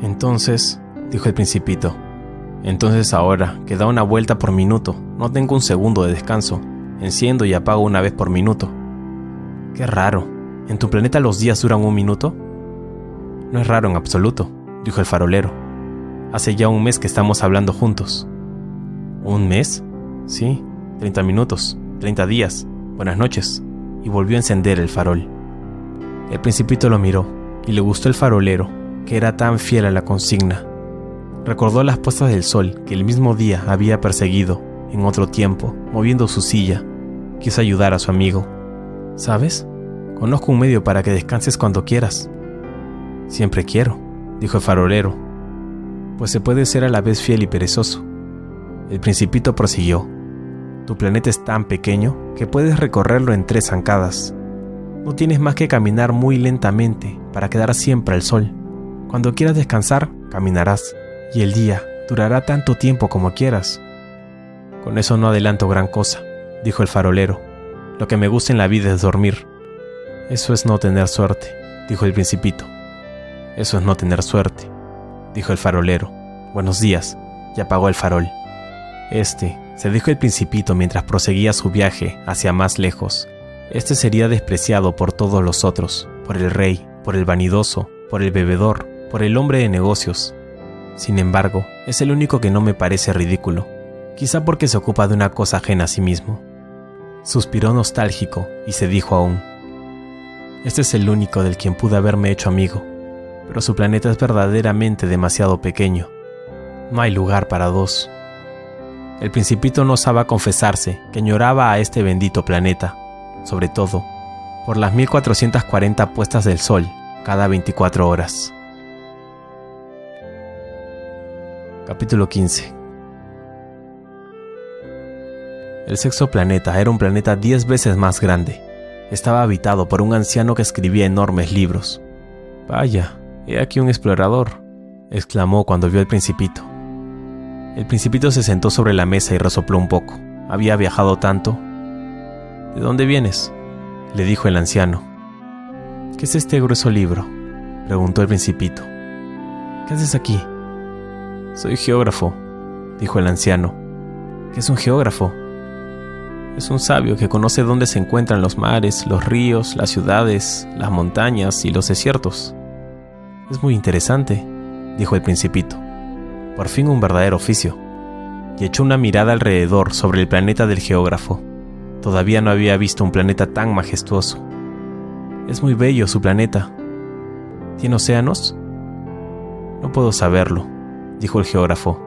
Entonces, dijo el principito, entonces ahora que da una vuelta por minuto, no tengo un segundo de descanso, enciendo y apago una vez por minuto. Qué raro, ¿en tu planeta los días duran un minuto? No es raro en absoluto, dijo el farolero. Hace ya un mes que estamos hablando juntos. ¿Un mes? Sí, 30 minutos, 30 días. Buenas noches. Y volvió a encender el farol. El principito lo miró y le gustó el farolero, que era tan fiel a la consigna. Recordó las puestas del sol que el mismo día había perseguido, en otro tiempo, moviendo su silla. Quiso ayudar a su amigo. ¿Sabes? Conozco un medio para que descanses cuando quieras. Siempre quiero, dijo el farolero, pues se puede ser a la vez fiel y perezoso. El principito prosiguió. Tu planeta es tan pequeño que puedes recorrerlo en tres zancadas. No tienes más que caminar muy lentamente para quedar siempre al sol. Cuando quieras descansar, caminarás, y el día durará tanto tiempo como quieras. Con eso no adelanto gran cosa, dijo el farolero. Lo que me gusta en la vida es dormir. Eso es no tener suerte, dijo el principito. Eso es no tener suerte, dijo el farolero. Buenos días, y apagó el farol. Este, se dijo el principito mientras proseguía su viaje hacia más lejos. Este sería despreciado por todos los otros, por el rey, por el vanidoso, por el bebedor, por el hombre de negocios. Sin embargo, es el único que no me parece ridículo, quizá porque se ocupa de una cosa ajena a sí mismo. Suspiró nostálgico y se dijo aún, este es el único del quien pude haberme hecho amigo, pero su planeta es verdaderamente demasiado pequeño. No hay lugar para dos. El principito no osaba confesarse que añoraba a este bendito planeta, sobre todo por las 1440 puestas del sol cada 24 horas. Capítulo 15 El sexto planeta era un planeta 10 veces más grande. Estaba habitado por un anciano que escribía enormes libros. Vaya, he aquí un explorador, exclamó cuando vio al principito. El principito se sentó sobre la mesa y resopló un poco. Había viajado tanto. ¿De dónde vienes? le dijo el anciano. ¿Qué es este grueso libro? preguntó el principito. ¿Qué haces aquí? Soy geógrafo, dijo el anciano. ¿Qué es un geógrafo? Es un sabio que conoce dónde se encuentran los mares, los ríos, las ciudades, las montañas y los desiertos. Es muy interesante, dijo el principito por fin un verdadero oficio, y echó una mirada alrededor sobre el planeta del geógrafo. Todavía no había visto un planeta tan majestuoso. Es muy bello su planeta. ¿Tiene océanos? No puedo saberlo, dijo el geógrafo.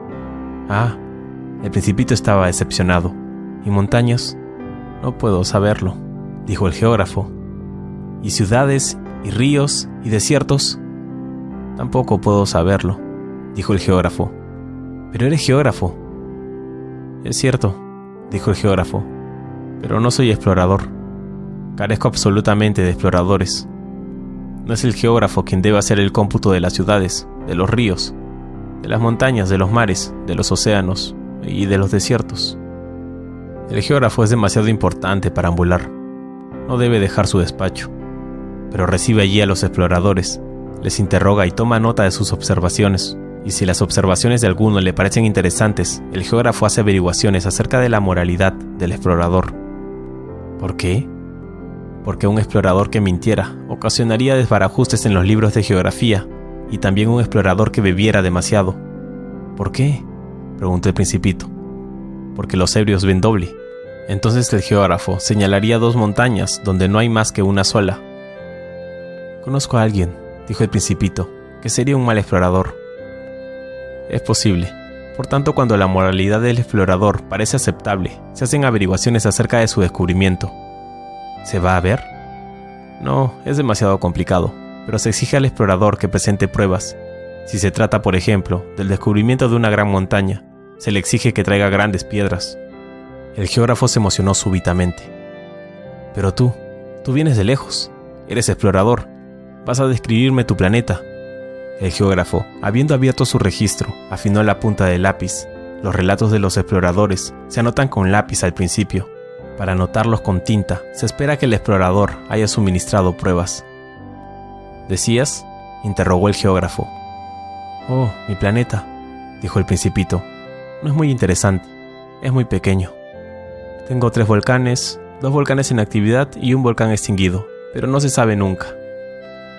Ah, el principito estaba decepcionado. ¿Y montañas? No puedo saberlo, dijo el geógrafo. ¿Y ciudades, y ríos, y desiertos? Tampoco puedo saberlo, dijo el geógrafo. Pero eres geógrafo. Es cierto, dijo el geógrafo, pero no soy explorador. Carezco absolutamente de exploradores. No es el geógrafo quien debe hacer el cómputo de las ciudades, de los ríos, de las montañas, de los mares, de los océanos y de los desiertos. El geógrafo es demasiado importante para ambular. No debe dejar su despacho, pero recibe allí a los exploradores, les interroga y toma nota de sus observaciones y si las observaciones de alguno le parecen interesantes, el geógrafo hace averiguaciones acerca de la moralidad del explorador. ¿Por qué? Porque un explorador que mintiera ocasionaría desbarajustes en los libros de geografía, y también un explorador que bebiera demasiado. ¿Por qué? preguntó el principito. Porque los ebrios ven doble. Entonces el geógrafo señalaría dos montañas donde no hay más que una sola. Conozco a alguien, dijo el principito, que sería un mal explorador es posible. Por tanto, cuando la moralidad del explorador parece aceptable, se hacen averiguaciones acerca de su descubrimiento. ¿Se va a ver? No, es demasiado complicado, pero se exige al explorador que presente pruebas. Si se trata, por ejemplo, del descubrimiento de una gran montaña, se le exige que traiga grandes piedras. El geógrafo se emocionó súbitamente. Pero tú, tú vienes de lejos, eres explorador, vas a describirme tu planeta, el geógrafo, habiendo abierto su registro, afinó la punta del lápiz. Los relatos de los exploradores se anotan con lápiz al principio. Para anotarlos con tinta, se espera que el explorador haya suministrado pruebas. ¿Decías? interrogó el geógrafo. Oh, mi planeta, dijo el principito. No es muy interesante, es muy pequeño. Tengo tres volcanes, dos volcanes en actividad y un volcán extinguido, pero no se sabe nunca.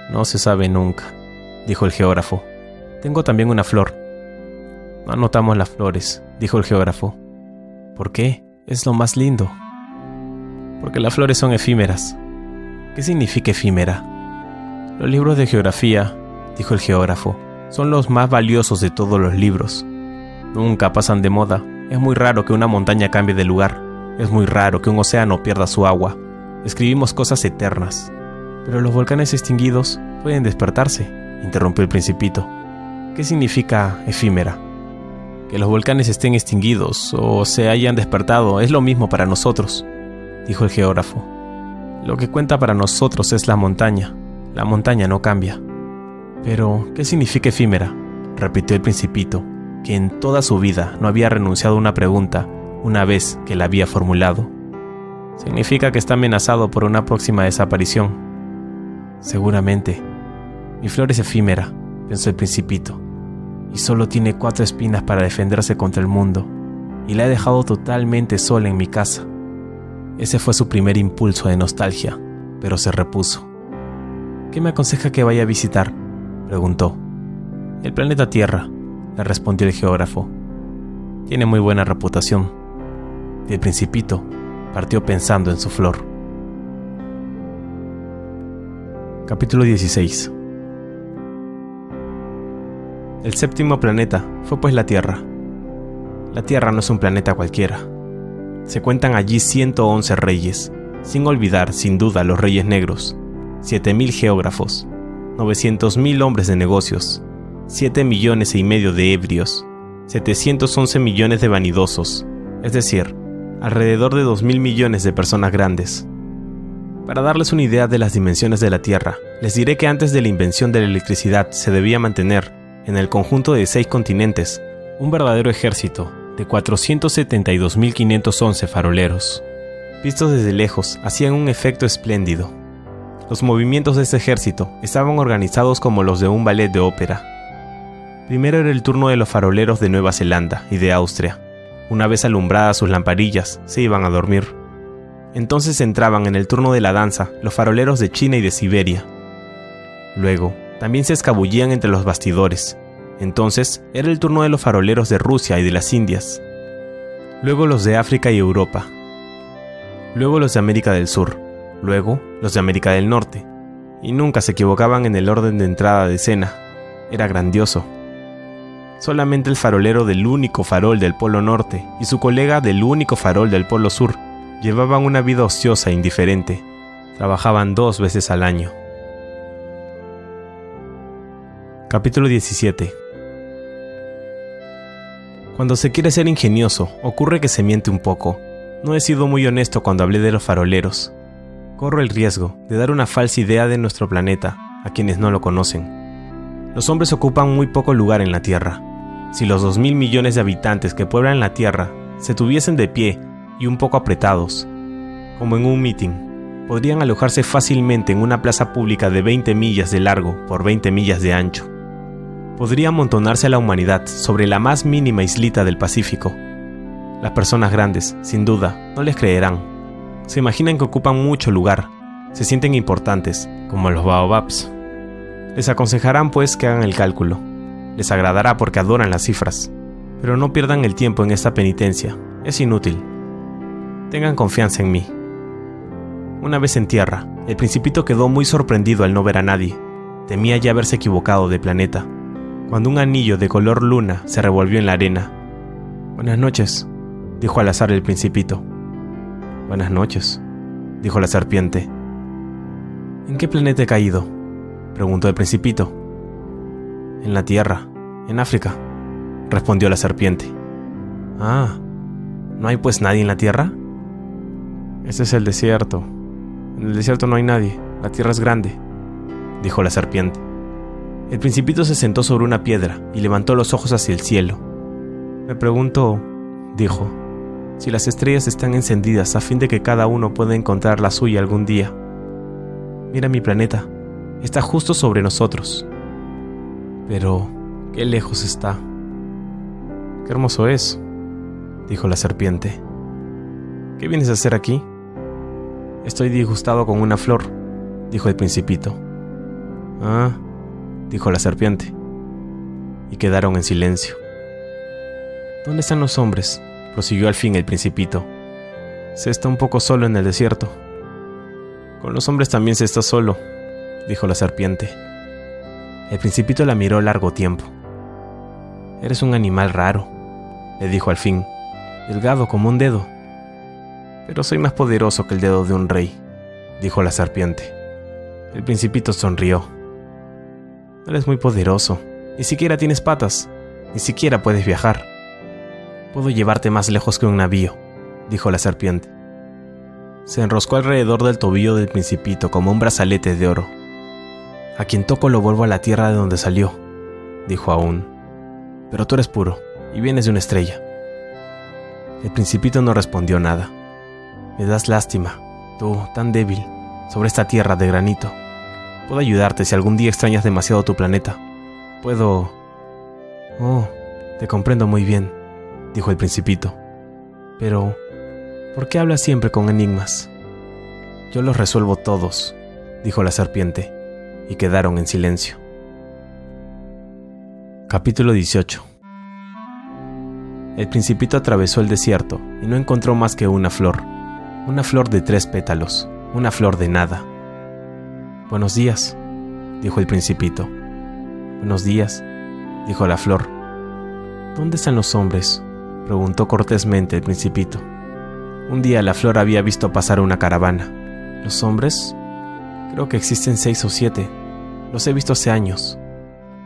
No se sabe nunca, dijo el geógrafo. Tengo también una flor. No anotamos las flores, dijo el geógrafo. ¿Por qué? Es lo más lindo. Porque las flores son efímeras. ¿Qué significa efímera? Los libros de geografía, dijo el geógrafo, son los más valiosos de todos los libros. Nunca pasan de moda. Es muy raro que una montaña cambie de lugar. Es muy raro que un océano pierda su agua. Escribimos cosas eternas. Pero los volcanes extinguidos pueden despertarse, interrumpió el principito. ¿Qué significa efímera? Que los volcanes estén extinguidos o se hayan despertado es lo mismo para nosotros, dijo el geógrafo. Lo que cuenta para nosotros es la montaña. La montaña no cambia. Pero, ¿qué significa efímera? repitió el principito, que en toda su vida no había renunciado a una pregunta una vez que la había formulado. Significa que está amenazado por una próxima desaparición. Seguramente. Mi flor es efímera, pensó el principito, y solo tiene cuatro espinas para defenderse contra el mundo, y la he dejado totalmente sola en mi casa. Ese fue su primer impulso de nostalgia, pero se repuso. ¿Qué me aconseja que vaya a visitar? preguntó. El planeta Tierra, le respondió el geógrafo. Tiene muy buena reputación. Y el principito partió pensando en su flor. Capítulo 16 El séptimo planeta fue pues la Tierra. La Tierra no es un planeta cualquiera. Se cuentan allí 111 reyes, sin olvidar, sin duda, los reyes negros, 7.000 geógrafos, 900.000 hombres de negocios, 7 millones y medio de ebrios, 711 millones de vanidosos, es decir, alrededor de 2.000 millones de personas grandes. Para darles una idea de las dimensiones de la Tierra, les diré que antes de la invención de la electricidad se debía mantener, en el conjunto de seis continentes, un verdadero ejército de 472.511 faroleros. Vistos desde lejos, hacían un efecto espléndido. Los movimientos de ese ejército estaban organizados como los de un ballet de ópera, Primero era el turno de los faroleros de Nueva Zelanda y de Austria. Una vez alumbradas sus lamparillas, se iban a dormir. Entonces entraban en el turno de la danza los faroleros de China y de Siberia. Luego, también se escabullían entre los bastidores. Entonces era el turno de los faroleros de Rusia y de las Indias. Luego los de África y Europa. Luego los de América del Sur. Luego los de América del Norte. Y nunca se equivocaban en el orden de entrada de escena. Era grandioso. Solamente el farolero del único farol del Polo Norte y su colega del único farol del Polo Sur llevaban una vida ociosa e indiferente. Trabajaban dos veces al año. Capítulo 17 Cuando se quiere ser ingenioso, ocurre que se miente un poco. No he sido muy honesto cuando hablé de los faroleros. Corro el riesgo de dar una falsa idea de nuestro planeta a quienes no lo conocen. Los hombres ocupan muy poco lugar en la Tierra, si los 2.000 millones de habitantes que pueblan la Tierra se tuviesen de pie y un poco apretados, como en un meeting, podrían alojarse fácilmente en una plaza pública de 20 millas de largo por 20 millas de ancho. Podría amontonarse a la humanidad sobre la más mínima islita del Pacífico. Las personas grandes, sin duda, no les creerán. Se imaginan que ocupan mucho lugar, se sienten importantes, como los baobabs. Les aconsejarán pues que hagan el cálculo les agradará porque adoran las cifras. Pero no pierdan el tiempo en esta penitencia, es inútil. Tengan confianza en mí. Una vez en tierra, el principito quedó muy sorprendido al no ver a nadie. Temía ya haberse equivocado de planeta, cuando un anillo de color luna se revolvió en la arena. Buenas noches, dijo al azar el principito. Buenas noches, dijo la serpiente. ¿En qué planeta he caído? preguntó el principito. En la tierra, en África, respondió la serpiente. Ah, ¿no hay pues nadie en la tierra? Ese es el desierto. En el desierto no hay nadie, la tierra es grande, dijo la serpiente. El principito se sentó sobre una piedra y levantó los ojos hacia el cielo. Me pregunto, dijo, si las estrellas están encendidas a fin de que cada uno pueda encontrar la suya algún día. Mira mi planeta, está justo sobre nosotros. Pero, qué lejos está. Qué hermoso es, dijo la serpiente. ¿Qué vienes a hacer aquí? Estoy disgustado con una flor, dijo el principito. Ah, dijo la serpiente. Y quedaron en silencio. ¿Dónde están los hombres? prosiguió al fin el principito. Se está un poco solo en el desierto. Con los hombres también se está solo, dijo la serpiente. El principito la miró largo tiempo. Eres un animal raro, le dijo al fin, delgado como un dedo. Pero soy más poderoso que el dedo de un rey, dijo la serpiente. El principito sonrió. Eres muy poderoso, ni siquiera tienes patas, ni siquiera puedes viajar. Puedo llevarte más lejos que un navío, dijo la serpiente. Se enroscó alrededor del tobillo del principito como un brazalete de oro. A quien toco lo vuelvo a la tierra de donde salió, dijo aún. Pero tú eres puro y vienes de una estrella. El principito no respondió nada. Me das lástima, tú, tan débil, sobre esta tierra de granito. Puedo ayudarte si algún día extrañas demasiado tu planeta. Puedo... Oh, te comprendo muy bien, dijo el principito. Pero, ¿por qué hablas siempre con enigmas? Yo los resuelvo todos, dijo la serpiente, y quedaron en silencio. Capítulo 18 El principito atravesó el desierto y no encontró más que una flor, una flor de tres pétalos, una flor de nada. Buenos días, dijo el principito. Buenos días, dijo la flor. ¿Dónde están los hombres? preguntó cortésmente el principito. Un día la flor había visto pasar una caravana. ¿Los hombres? Creo que existen seis o siete. Los he visto hace años,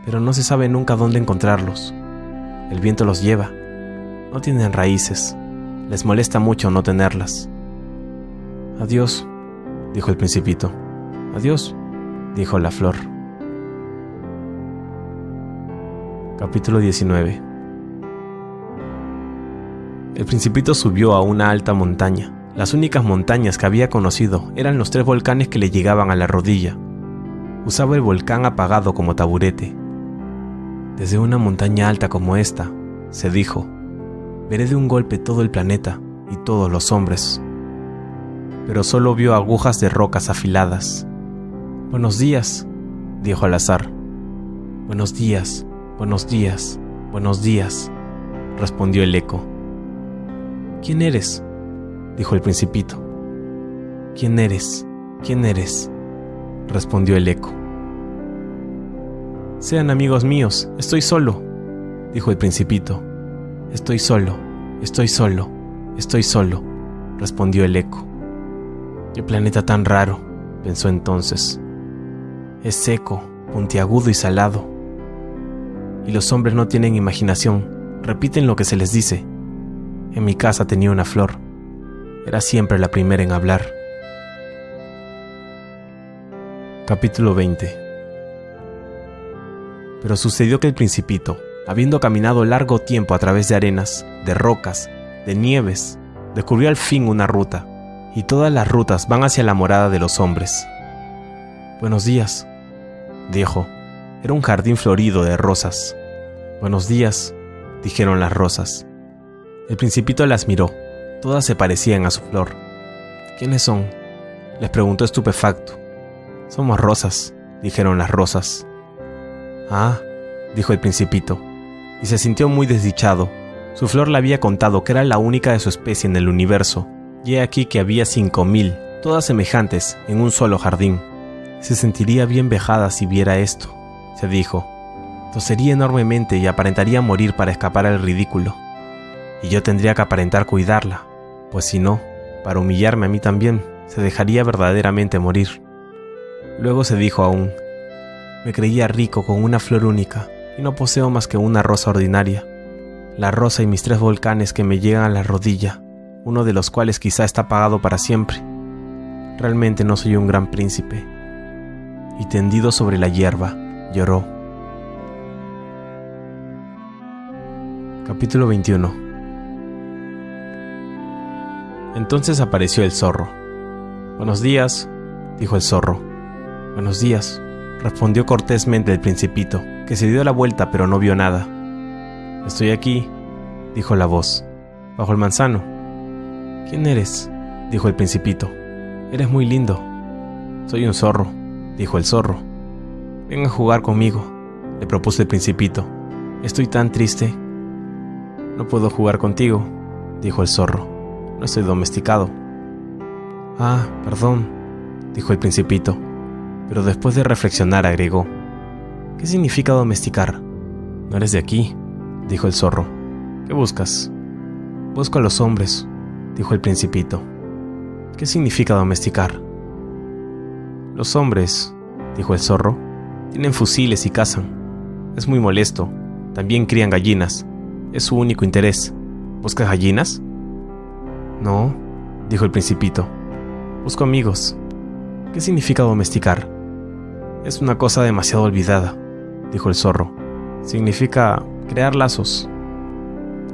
pero no se sabe nunca dónde encontrarlos. El viento los lleva. No tienen raíces. Les molesta mucho no tenerlas. Adiós, dijo el principito. Adiós, dijo la flor. Capítulo 19 el principito subió a una alta montaña. Las únicas montañas que había conocido eran los tres volcanes que le llegaban a la rodilla. Usaba el volcán apagado como taburete. Desde una montaña alta como esta, se dijo, veré de un golpe todo el planeta y todos los hombres. Pero solo vio agujas de rocas afiladas. Buenos días, dijo al azar. Buenos días, buenos días, buenos días, respondió el eco. ¿Quién eres? dijo el principito. ¿Quién eres? ¿Quién eres? respondió el eco. Sean amigos míos, estoy solo, dijo el principito. Estoy solo, estoy solo, estoy solo, respondió el eco. Qué planeta tan raro, pensó entonces. Es seco, puntiagudo y salado. Y los hombres no tienen imaginación, repiten lo que se les dice. En mi casa tenía una flor. Era siempre la primera en hablar. Capítulo 20 Pero sucedió que el principito, habiendo caminado largo tiempo a través de arenas, de rocas, de nieves, descubrió al fin una ruta, y todas las rutas van hacia la morada de los hombres. Buenos días, dijo. Era un jardín florido de rosas. Buenos días, dijeron las rosas. El principito las miró. Todas se parecían a su flor. ¿Quiénes son? Les preguntó estupefacto. Somos rosas, dijeron las rosas. Ah, dijo el principito, y se sintió muy desdichado. Su flor le había contado que era la única de su especie en el universo, y he aquí que había cinco mil, todas semejantes, en un solo jardín. Se sentiría bien vejada si viera esto, se dijo. Tosería enormemente y aparentaría morir para escapar al ridículo y yo tendría que aparentar cuidarla, pues si no, para humillarme a mí también, se dejaría verdaderamente morir. Luego se dijo aún, me creía rico con una flor única y no poseo más que una rosa ordinaria, la rosa y mis tres volcanes que me llegan a la rodilla, uno de los cuales quizá está apagado para siempre. Realmente no soy un gran príncipe. Y tendido sobre la hierba, lloró. Capítulo 21 Entonces apareció el zorro. Buenos días, dijo el zorro. Buenos días, respondió cortésmente el principito, que se dio la vuelta pero no vio nada. Estoy aquí, dijo la voz, bajo el manzano. ¿Quién eres? dijo el principito. Eres muy lindo. Soy un zorro, dijo el zorro. Ven a jugar conmigo, le propuso el principito. Estoy tan triste. No puedo jugar contigo, dijo el zorro. No estoy domesticado. Ah, perdón, dijo el principito, pero después de reflexionar agregó. ¿Qué significa domesticar? No eres de aquí, dijo el zorro. ¿Qué buscas? Busco a los hombres, dijo el principito. ¿Qué significa domesticar? Los hombres, dijo el zorro, tienen fusiles y cazan. Es muy molesto. También crían gallinas. Es su único interés. ¿Buscas gallinas? No, dijo el principito. Busco amigos. ¿Qué significa domesticar? Es una cosa demasiado olvidada, dijo el zorro. Significa crear lazos.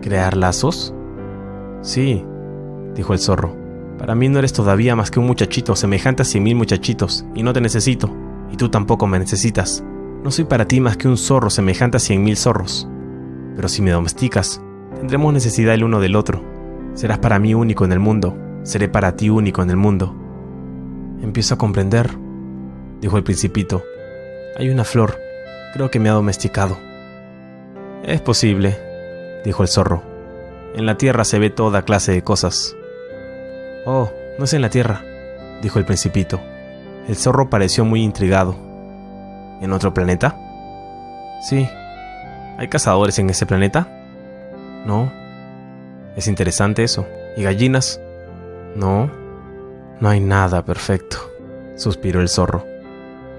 ¿Crear lazos? Sí, dijo el zorro. Para mí no eres todavía más que un muchachito semejante a cien mil muchachitos, y no te necesito, y tú tampoco me necesitas. No soy para ti más que un zorro semejante a cien mil zorros. Pero si me domesticas, tendremos necesidad el uno del otro. Serás para mí único en el mundo, seré para ti único en el mundo. Empiezo a comprender, dijo el principito. Hay una flor, creo que me ha domesticado. Es posible, dijo el zorro. En la tierra se ve toda clase de cosas. Oh, no es en la tierra, dijo el principito. El zorro pareció muy intrigado. ¿En otro planeta? Sí. ¿Hay cazadores en ese planeta? No. Es interesante eso. ¿Y gallinas? No. No hay nada perfecto, suspiró el zorro.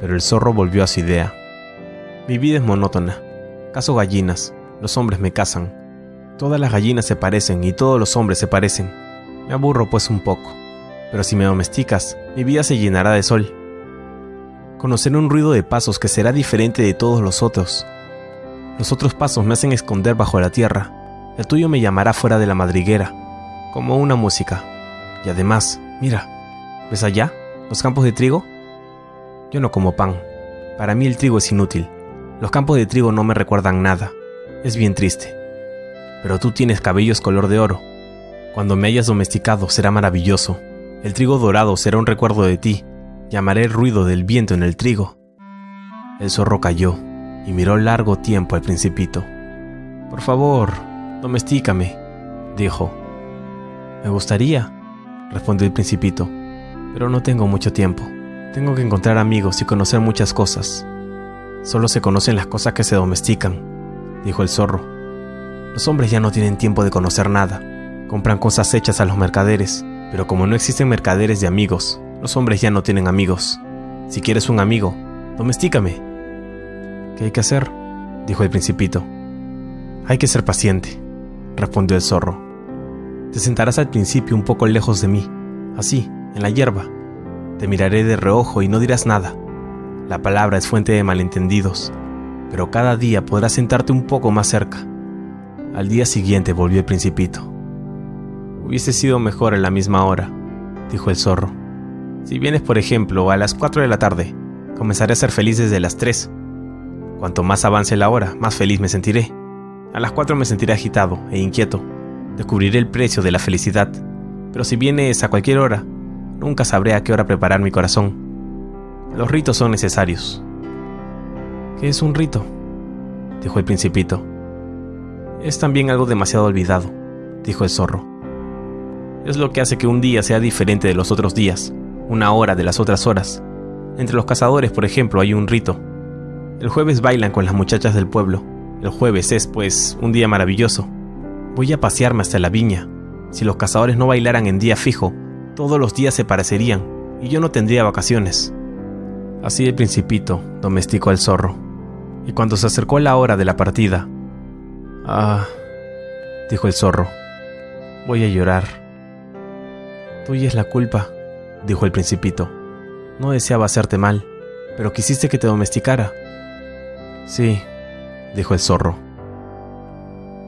Pero el zorro volvió a su idea. Mi vida es monótona. Caso gallinas. Los hombres me cazan. Todas las gallinas se parecen y todos los hombres se parecen. Me aburro pues un poco. Pero si me domesticas, mi vida se llenará de sol. Conoceré un ruido de pasos que será diferente de todos los otros. Los otros pasos me hacen esconder bajo la tierra. El tuyo me llamará fuera de la madriguera, como una música. Y además, mira, ¿ves allá? ¿Los campos de trigo? Yo no como pan. Para mí el trigo es inútil. Los campos de trigo no me recuerdan nada. Es bien triste pero tú tienes cabellos color de oro. Cuando me hayas domesticado será maravilloso. El trigo dorado será un recuerdo de ti. Llamaré el ruido del viento en el trigo. El zorro cayó y miró largo tiempo al principito. Por favor, domestícame, dijo. Me gustaría, respondió el principito, pero no tengo mucho tiempo. Tengo que encontrar amigos y conocer muchas cosas. Solo se conocen las cosas que se domestican, dijo el zorro. Los hombres ya no tienen tiempo de conocer nada. Compran cosas hechas a los mercaderes, pero como no existen mercaderes de amigos, los hombres ya no tienen amigos. Si quieres un amigo, domestícame. ¿Qué hay que hacer? dijo el principito. Hay que ser paciente, respondió el zorro. Te sentarás al principio un poco lejos de mí, así, en la hierba. Te miraré de reojo y no dirás nada. La palabra es fuente de malentendidos, pero cada día podrás sentarte un poco más cerca. Al día siguiente volvió el principito. Hubiese sido mejor en la misma hora, dijo el zorro. Si vienes, por ejemplo, a las 4 de la tarde, comenzaré a ser feliz desde las 3. Cuanto más avance la hora, más feliz me sentiré. A las 4 me sentiré agitado e inquieto. Descubriré el precio de la felicidad. Pero si vienes a cualquier hora, nunca sabré a qué hora preparar mi corazón. Los ritos son necesarios. ¿Qué es un rito? dijo el principito. Es también algo demasiado olvidado, dijo el zorro. Es lo que hace que un día sea diferente de los otros días, una hora de las otras horas. Entre los cazadores, por ejemplo, hay un rito. El jueves bailan con las muchachas del pueblo. El jueves es, pues, un día maravilloso. Voy a pasearme hasta la viña. Si los cazadores no bailaran en día fijo, todos los días se parecerían, y yo no tendría vacaciones. Así el principito domesticó al zorro. Y cuando se acercó la hora de la partida, Ah, dijo el zorro, voy a llorar. Tuya es la culpa, dijo el principito. No deseaba hacerte mal, pero quisiste que te domesticara. Sí, dijo el zorro.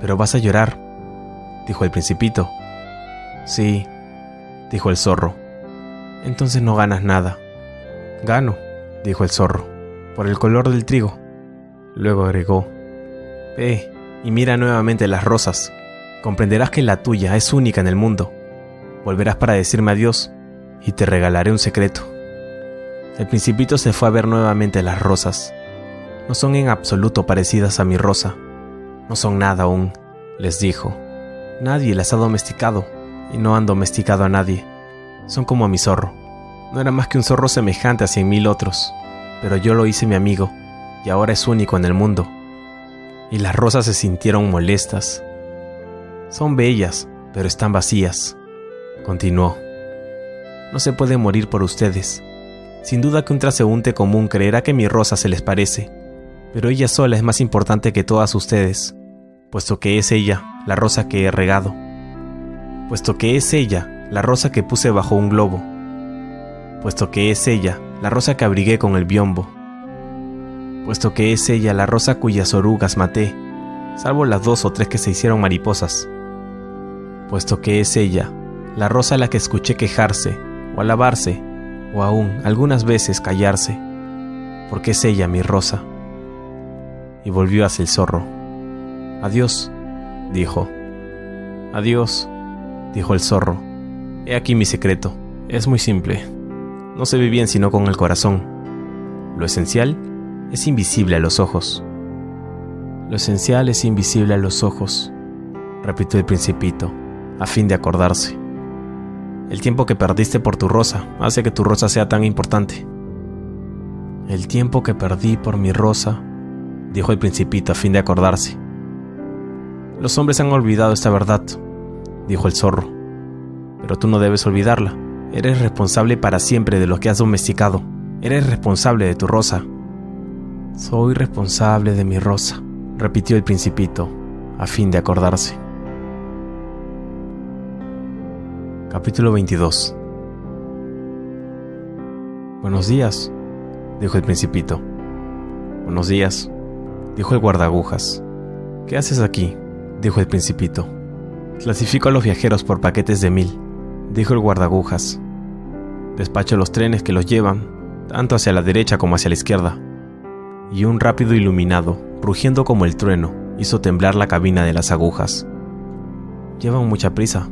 Pero vas a llorar, dijo el principito. Sí, dijo el zorro. Entonces no ganas nada. Gano, dijo el zorro, por el color del trigo. Luego agregó, Ve y mira nuevamente las rosas. Comprenderás que la tuya es única en el mundo. Volverás para decirme adiós y te regalaré un secreto. El principito se fue a ver nuevamente las rosas. No son en absoluto parecidas a mi rosa. No son nada aún, les dijo. Nadie las ha domesticado y no han domesticado a nadie. Son como mi zorro. No era más que un zorro semejante a cien mil otros, pero yo lo hice mi amigo y ahora es único en el mundo. Y las rosas se sintieron molestas. Son bellas, pero están vacías, continuó. No se puede morir por ustedes. Sin duda que un transeúnte común creerá que mi rosa se les parece, pero ella sola es más importante que todas ustedes, puesto que es ella la rosa que he regado, puesto que es ella la rosa que puse bajo un globo, puesto que es ella la rosa que abrigué con el biombo, puesto que es ella la rosa cuyas orugas maté, salvo las dos o tres que se hicieron mariposas, puesto que es ella la rosa a la que escuché quejarse o alabarse o aún algunas veces callarse, porque es ella mi rosa. Y volvió hacia el zorro. Adiós, dijo. Adiós, dijo el zorro. He aquí mi secreto. Es muy simple. No se ve bien sino con el corazón. Lo esencial es invisible a los ojos. Lo esencial es invisible a los ojos, repitió el principito, a fin de acordarse. El tiempo que perdiste por tu rosa hace que tu rosa sea tan importante. El tiempo que perdí por mi rosa, dijo el principito a fin de acordarse. Los hombres han olvidado esta verdad, dijo el zorro. Pero tú no debes olvidarla. Eres responsable para siempre de lo que has domesticado. Eres responsable de tu rosa. Soy responsable de mi rosa, repitió el principito, a fin de acordarse. Capítulo 22 Buenos días, dijo el principito. Buenos días, dijo el guardagujas. ¿Qué haces aquí? dijo el principito. Clasifico a los viajeros por paquetes de mil, dijo el guardagujas. Despacho los trenes que los llevan, tanto hacia la derecha como hacia la izquierda. Y un rápido iluminado, rugiendo como el trueno, hizo temblar la cabina de las agujas. Llevan mucha prisa,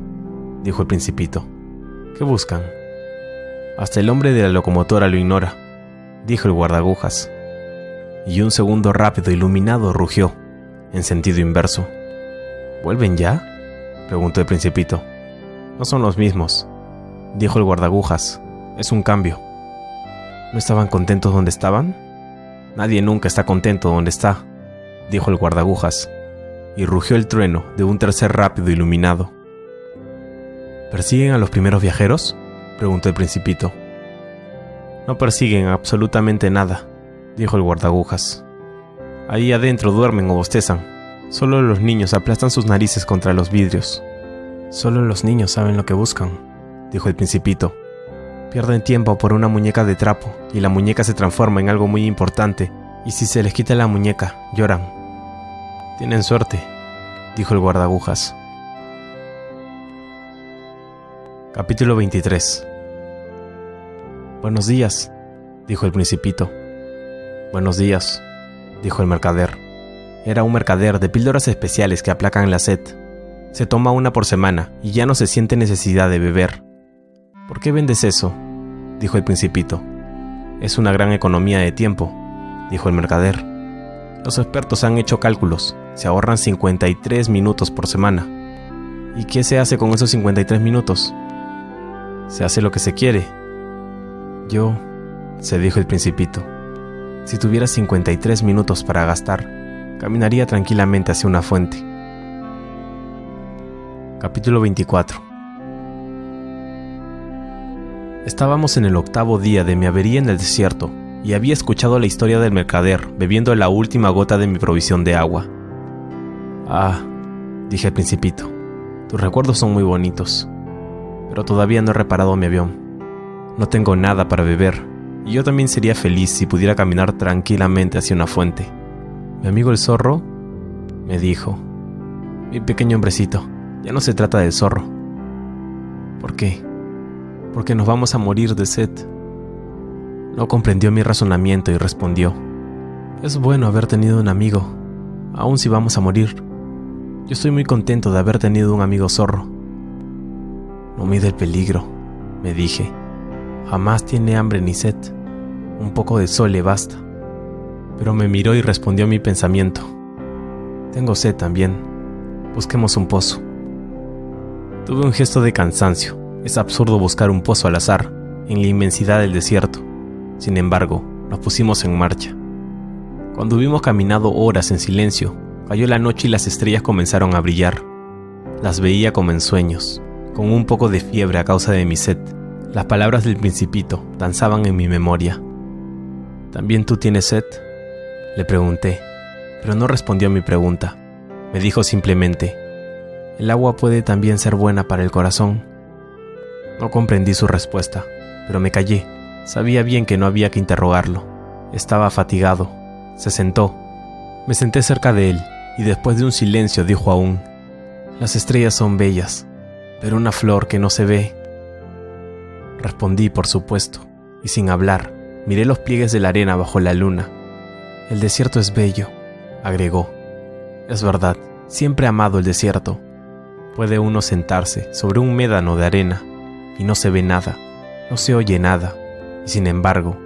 dijo el principito. ¿Qué buscan? Hasta el hombre de la locomotora lo ignora, dijo el guardagujas. Y un segundo rápido iluminado rugió, en sentido inverso. ¿Vuelven ya? preguntó el principito. No son los mismos, dijo el guardagujas. Es un cambio. ¿No estaban contentos donde estaban? Nadie nunca está contento donde está, dijo el guardagujas, y rugió el trueno de un tercer rápido iluminado. ¿Persiguen a los primeros viajeros? preguntó el principito. No persiguen absolutamente nada, dijo el guardagujas. Ahí adentro duermen o bostezan. Solo los niños aplastan sus narices contra los vidrios. Solo los niños saben lo que buscan, dijo el principito. Pierden tiempo por una muñeca de trapo y la muñeca se transforma en algo muy importante, y si se les quita la muñeca, lloran. Tienen suerte, dijo el guardagujas. Capítulo 23 Buenos días, dijo el principito. Buenos días, dijo el mercader. Era un mercader de píldoras especiales que aplacan la sed. Se toma una por semana y ya no se siente necesidad de beber. ¿Por qué vendes eso? dijo el principito. Es una gran economía de tiempo, dijo el mercader. Los expertos han hecho cálculos. Se ahorran 53 minutos por semana. ¿Y qué se hace con esos 53 minutos? Se hace lo que se quiere. Yo, se dijo el principito, si tuviera 53 minutos para gastar, caminaría tranquilamente hacia una fuente. Capítulo 24 Estábamos en el octavo día de mi avería en el desierto y había escuchado la historia del mercader bebiendo la última gota de mi provisión de agua. Ah, dije al principito, tus recuerdos son muy bonitos pero todavía no he reparado mi avión. No tengo nada para beber, y yo también sería feliz si pudiera caminar tranquilamente hacia una fuente. Mi amigo el zorro me dijo, mi pequeño hombrecito, ya no se trata del zorro. ¿Por qué? porque nos vamos a morir de sed. No comprendió mi razonamiento y respondió, es bueno haber tenido un amigo, aun si vamos a morir. Yo estoy muy contento de haber tenido un amigo zorro. No mide el peligro, me dije. Jamás tiene hambre ni sed. Un poco de sol le basta. Pero me miró y respondió a mi pensamiento. Tengo sed también. Busquemos un pozo. Tuve un gesto de cansancio. Es absurdo buscar un pozo al azar, en la inmensidad del desierto. Sin embargo, nos pusimos en marcha. Cuando hubimos caminado horas en silencio, cayó la noche y las estrellas comenzaron a brillar. Las veía como en sueños, con un poco de fiebre a causa de mi sed. Las palabras del principito danzaban en mi memoria. ¿También tú tienes sed? Le pregunté, pero no respondió a mi pregunta. Me dijo simplemente, el agua puede también ser buena para el corazón. No comprendí su respuesta, pero me callé. Sabía bien que no había que interrogarlo. Estaba fatigado. Se sentó. Me senté cerca de él y después de un silencio dijo aún, Las estrellas son bellas, pero una flor que no se ve. Respondí, por supuesto, y sin hablar, miré los pliegues de la arena bajo la luna. El desierto es bello, agregó. Es verdad, siempre he amado el desierto. Puede uno sentarse sobre un médano de arena y no se ve nada, no se oye nada, y sin embargo,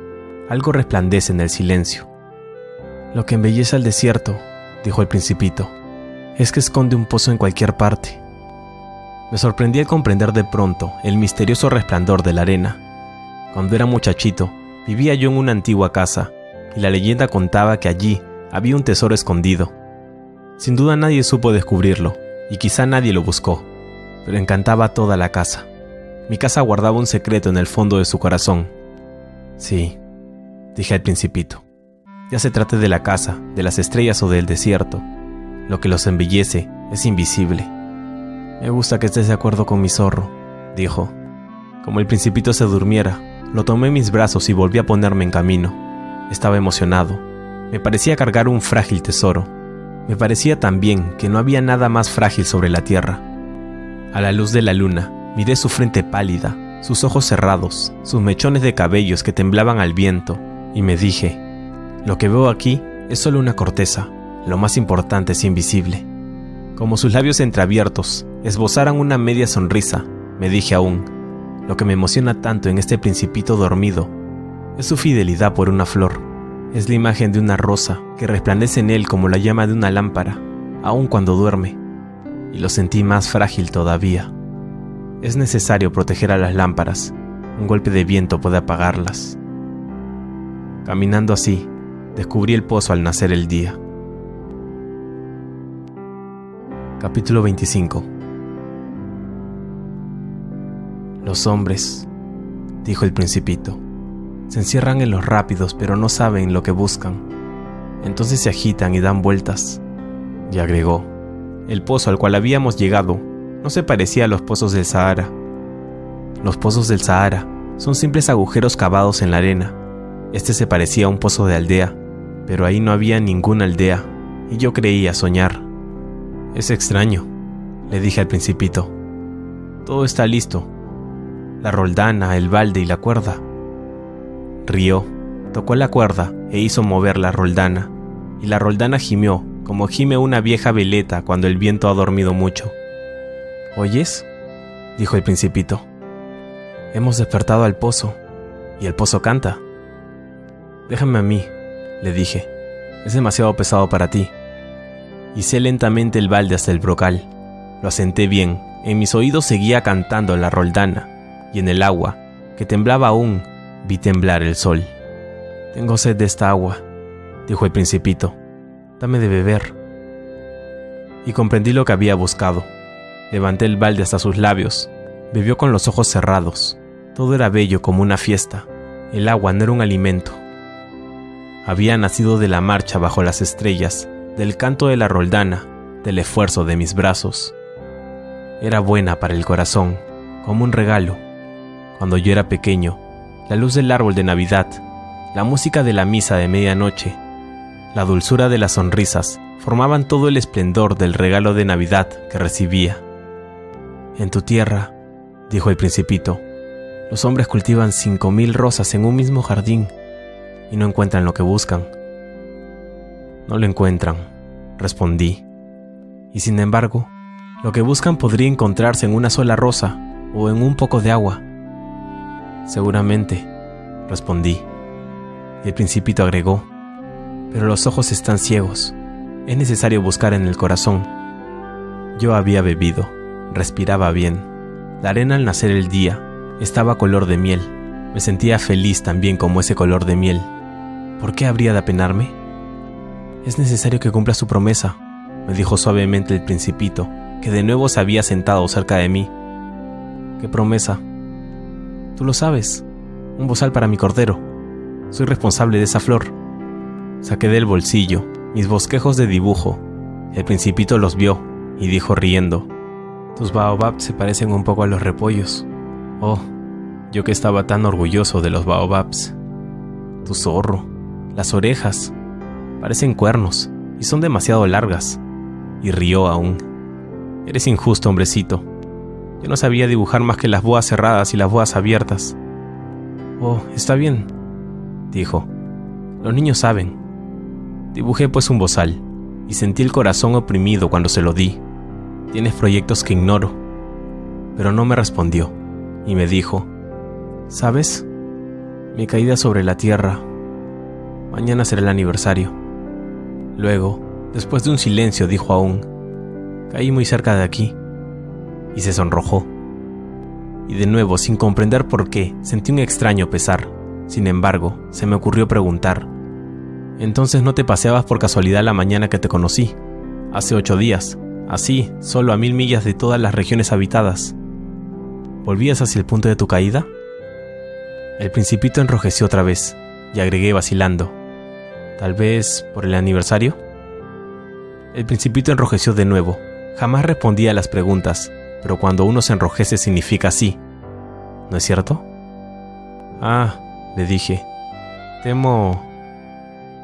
algo resplandece en el silencio. Lo que embellece al desierto, dijo el principito, es que esconde un pozo en cualquier parte. Me sorprendí al comprender de pronto el misterioso resplandor de la arena. Cuando era muchachito, vivía yo en una antigua casa, y la leyenda contaba que allí había un tesoro escondido. Sin duda nadie supo descubrirlo, y quizá nadie lo buscó, pero encantaba toda la casa. Mi casa guardaba un secreto en el fondo de su corazón. Sí, dije al principito. Ya se trate de la casa, de las estrellas o del desierto. Lo que los embellece es invisible. Me gusta que estés de acuerdo con mi zorro, dijo. Como el principito se durmiera, lo tomé en mis brazos y volví a ponerme en camino. Estaba emocionado. Me parecía cargar un frágil tesoro. Me parecía también que no había nada más frágil sobre la tierra. A la luz de la luna, Miré su frente pálida, sus ojos cerrados, sus mechones de cabellos que temblaban al viento, y me dije, lo que veo aquí es solo una corteza, lo más importante es invisible. Como sus labios entreabiertos esbozaran una media sonrisa, me dije aún, lo que me emociona tanto en este principito dormido es su fidelidad por una flor. Es la imagen de una rosa que resplandece en él como la llama de una lámpara, aun cuando duerme. Y lo sentí más frágil todavía. Es necesario proteger a las lámparas. Un golpe de viento puede apagarlas. Caminando así, descubrí el pozo al nacer el día. Capítulo 25 Los hombres, dijo el principito, se encierran en los rápidos pero no saben lo que buscan. Entonces se agitan y dan vueltas. Y agregó, el pozo al cual habíamos llegado no se parecía a los pozos del Sahara. Los pozos del Sahara son simples agujeros cavados en la arena. Este se parecía a un pozo de aldea, pero ahí no había ninguna aldea, y yo creía soñar. Es extraño, le dije al principito. Todo está listo. La roldana, el balde y la cuerda. Rió, tocó la cuerda e hizo mover la roldana, y la roldana gimió como gime una vieja veleta cuando el viento ha dormido mucho. ¿Oyes? dijo el principito. Hemos despertado al pozo, y el pozo canta. Déjame a mí, le dije. Es demasiado pesado para ti. Hice lentamente el balde hasta el brocal. Lo asenté bien. En mis oídos seguía cantando la roldana, y en el agua, que temblaba aún, vi temblar el sol. Tengo sed de esta agua, dijo el principito. Dame de beber. Y comprendí lo que había buscado. Levanté el balde hasta sus labios. Bebió con los ojos cerrados. Todo era bello como una fiesta. El agua no era un alimento. Había nacido de la marcha bajo las estrellas, del canto de la roldana, del esfuerzo de mis brazos. Era buena para el corazón, como un regalo. Cuando yo era pequeño, la luz del árbol de Navidad, la música de la misa de medianoche, la dulzura de las sonrisas formaban todo el esplendor del regalo de Navidad que recibía. En tu tierra, dijo el principito, Los hombres cultivan 5.000 rosas en un mismo jardín y no encuentran lo que buscan. No lo encuentran, respondí. Y sin embargo, lo que buscan podría encontrarse en una sola rosa o en un poco de agua. Seguramente, respondí. Y el principito agregó, pero los ojos están ciegos. Es necesario buscar en el corazón. Yo había bebido, respiraba bien. La arena al nacer el día estaba color de miel. Me sentía feliz también como ese color de miel. ¿Por qué habría de apenarme? Es necesario que cumpla su promesa, me dijo suavemente el principito, que de nuevo se había sentado cerca de mí. ¿Qué promesa? Tú lo sabes. Un bozal para mi cordero. Soy responsable de esa flor. Saqué del bolsillo mis bosquejos de dibujo. El principito los vio y dijo riendo. Tus baobabs se parecen un poco a los repollos. Oh, yo que estaba tan orgulloso de los baobabs. Tu zorro, las orejas, parecen cuernos y son demasiado largas. Y rió aún. Eres injusto, hombrecito. Yo no sabía dibujar más que las boas cerradas y las boas abiertas. Oh, está bien, dijo. Los niños saben. Dibujé pues un bozal, y sentí el corazón oprimido cuando se lo di. Tienes proyectos que ignoro. Pero no me respondió, y me dijo, ¿sabes? Mi caída sobre la tierra. Mañana será el aniversario. Luego, después de un silencio, dijo aún, caí muy cerca de aquí, y se sonrojó. Y de nuevo, sin comprender por qué, sentí un extraño pesar. Sin embargo, se me ocurrió preguntar, entonces no te paseabas por casualidad la mañana que te conocí, hace ocho días, así, solo a mil millas de todas las regiones habitadas. ¿Volvías hacia el punto de tu caída? El principito enrojeció otra vez, y agregué vacilando. ¿Tal vez por el aniversario? El principito enrojeció de nuevo. Jamás respondía a las preguntas, pero cuando uno se enrojece significa sí. ¿No es cierto? Ah, le dije. Temo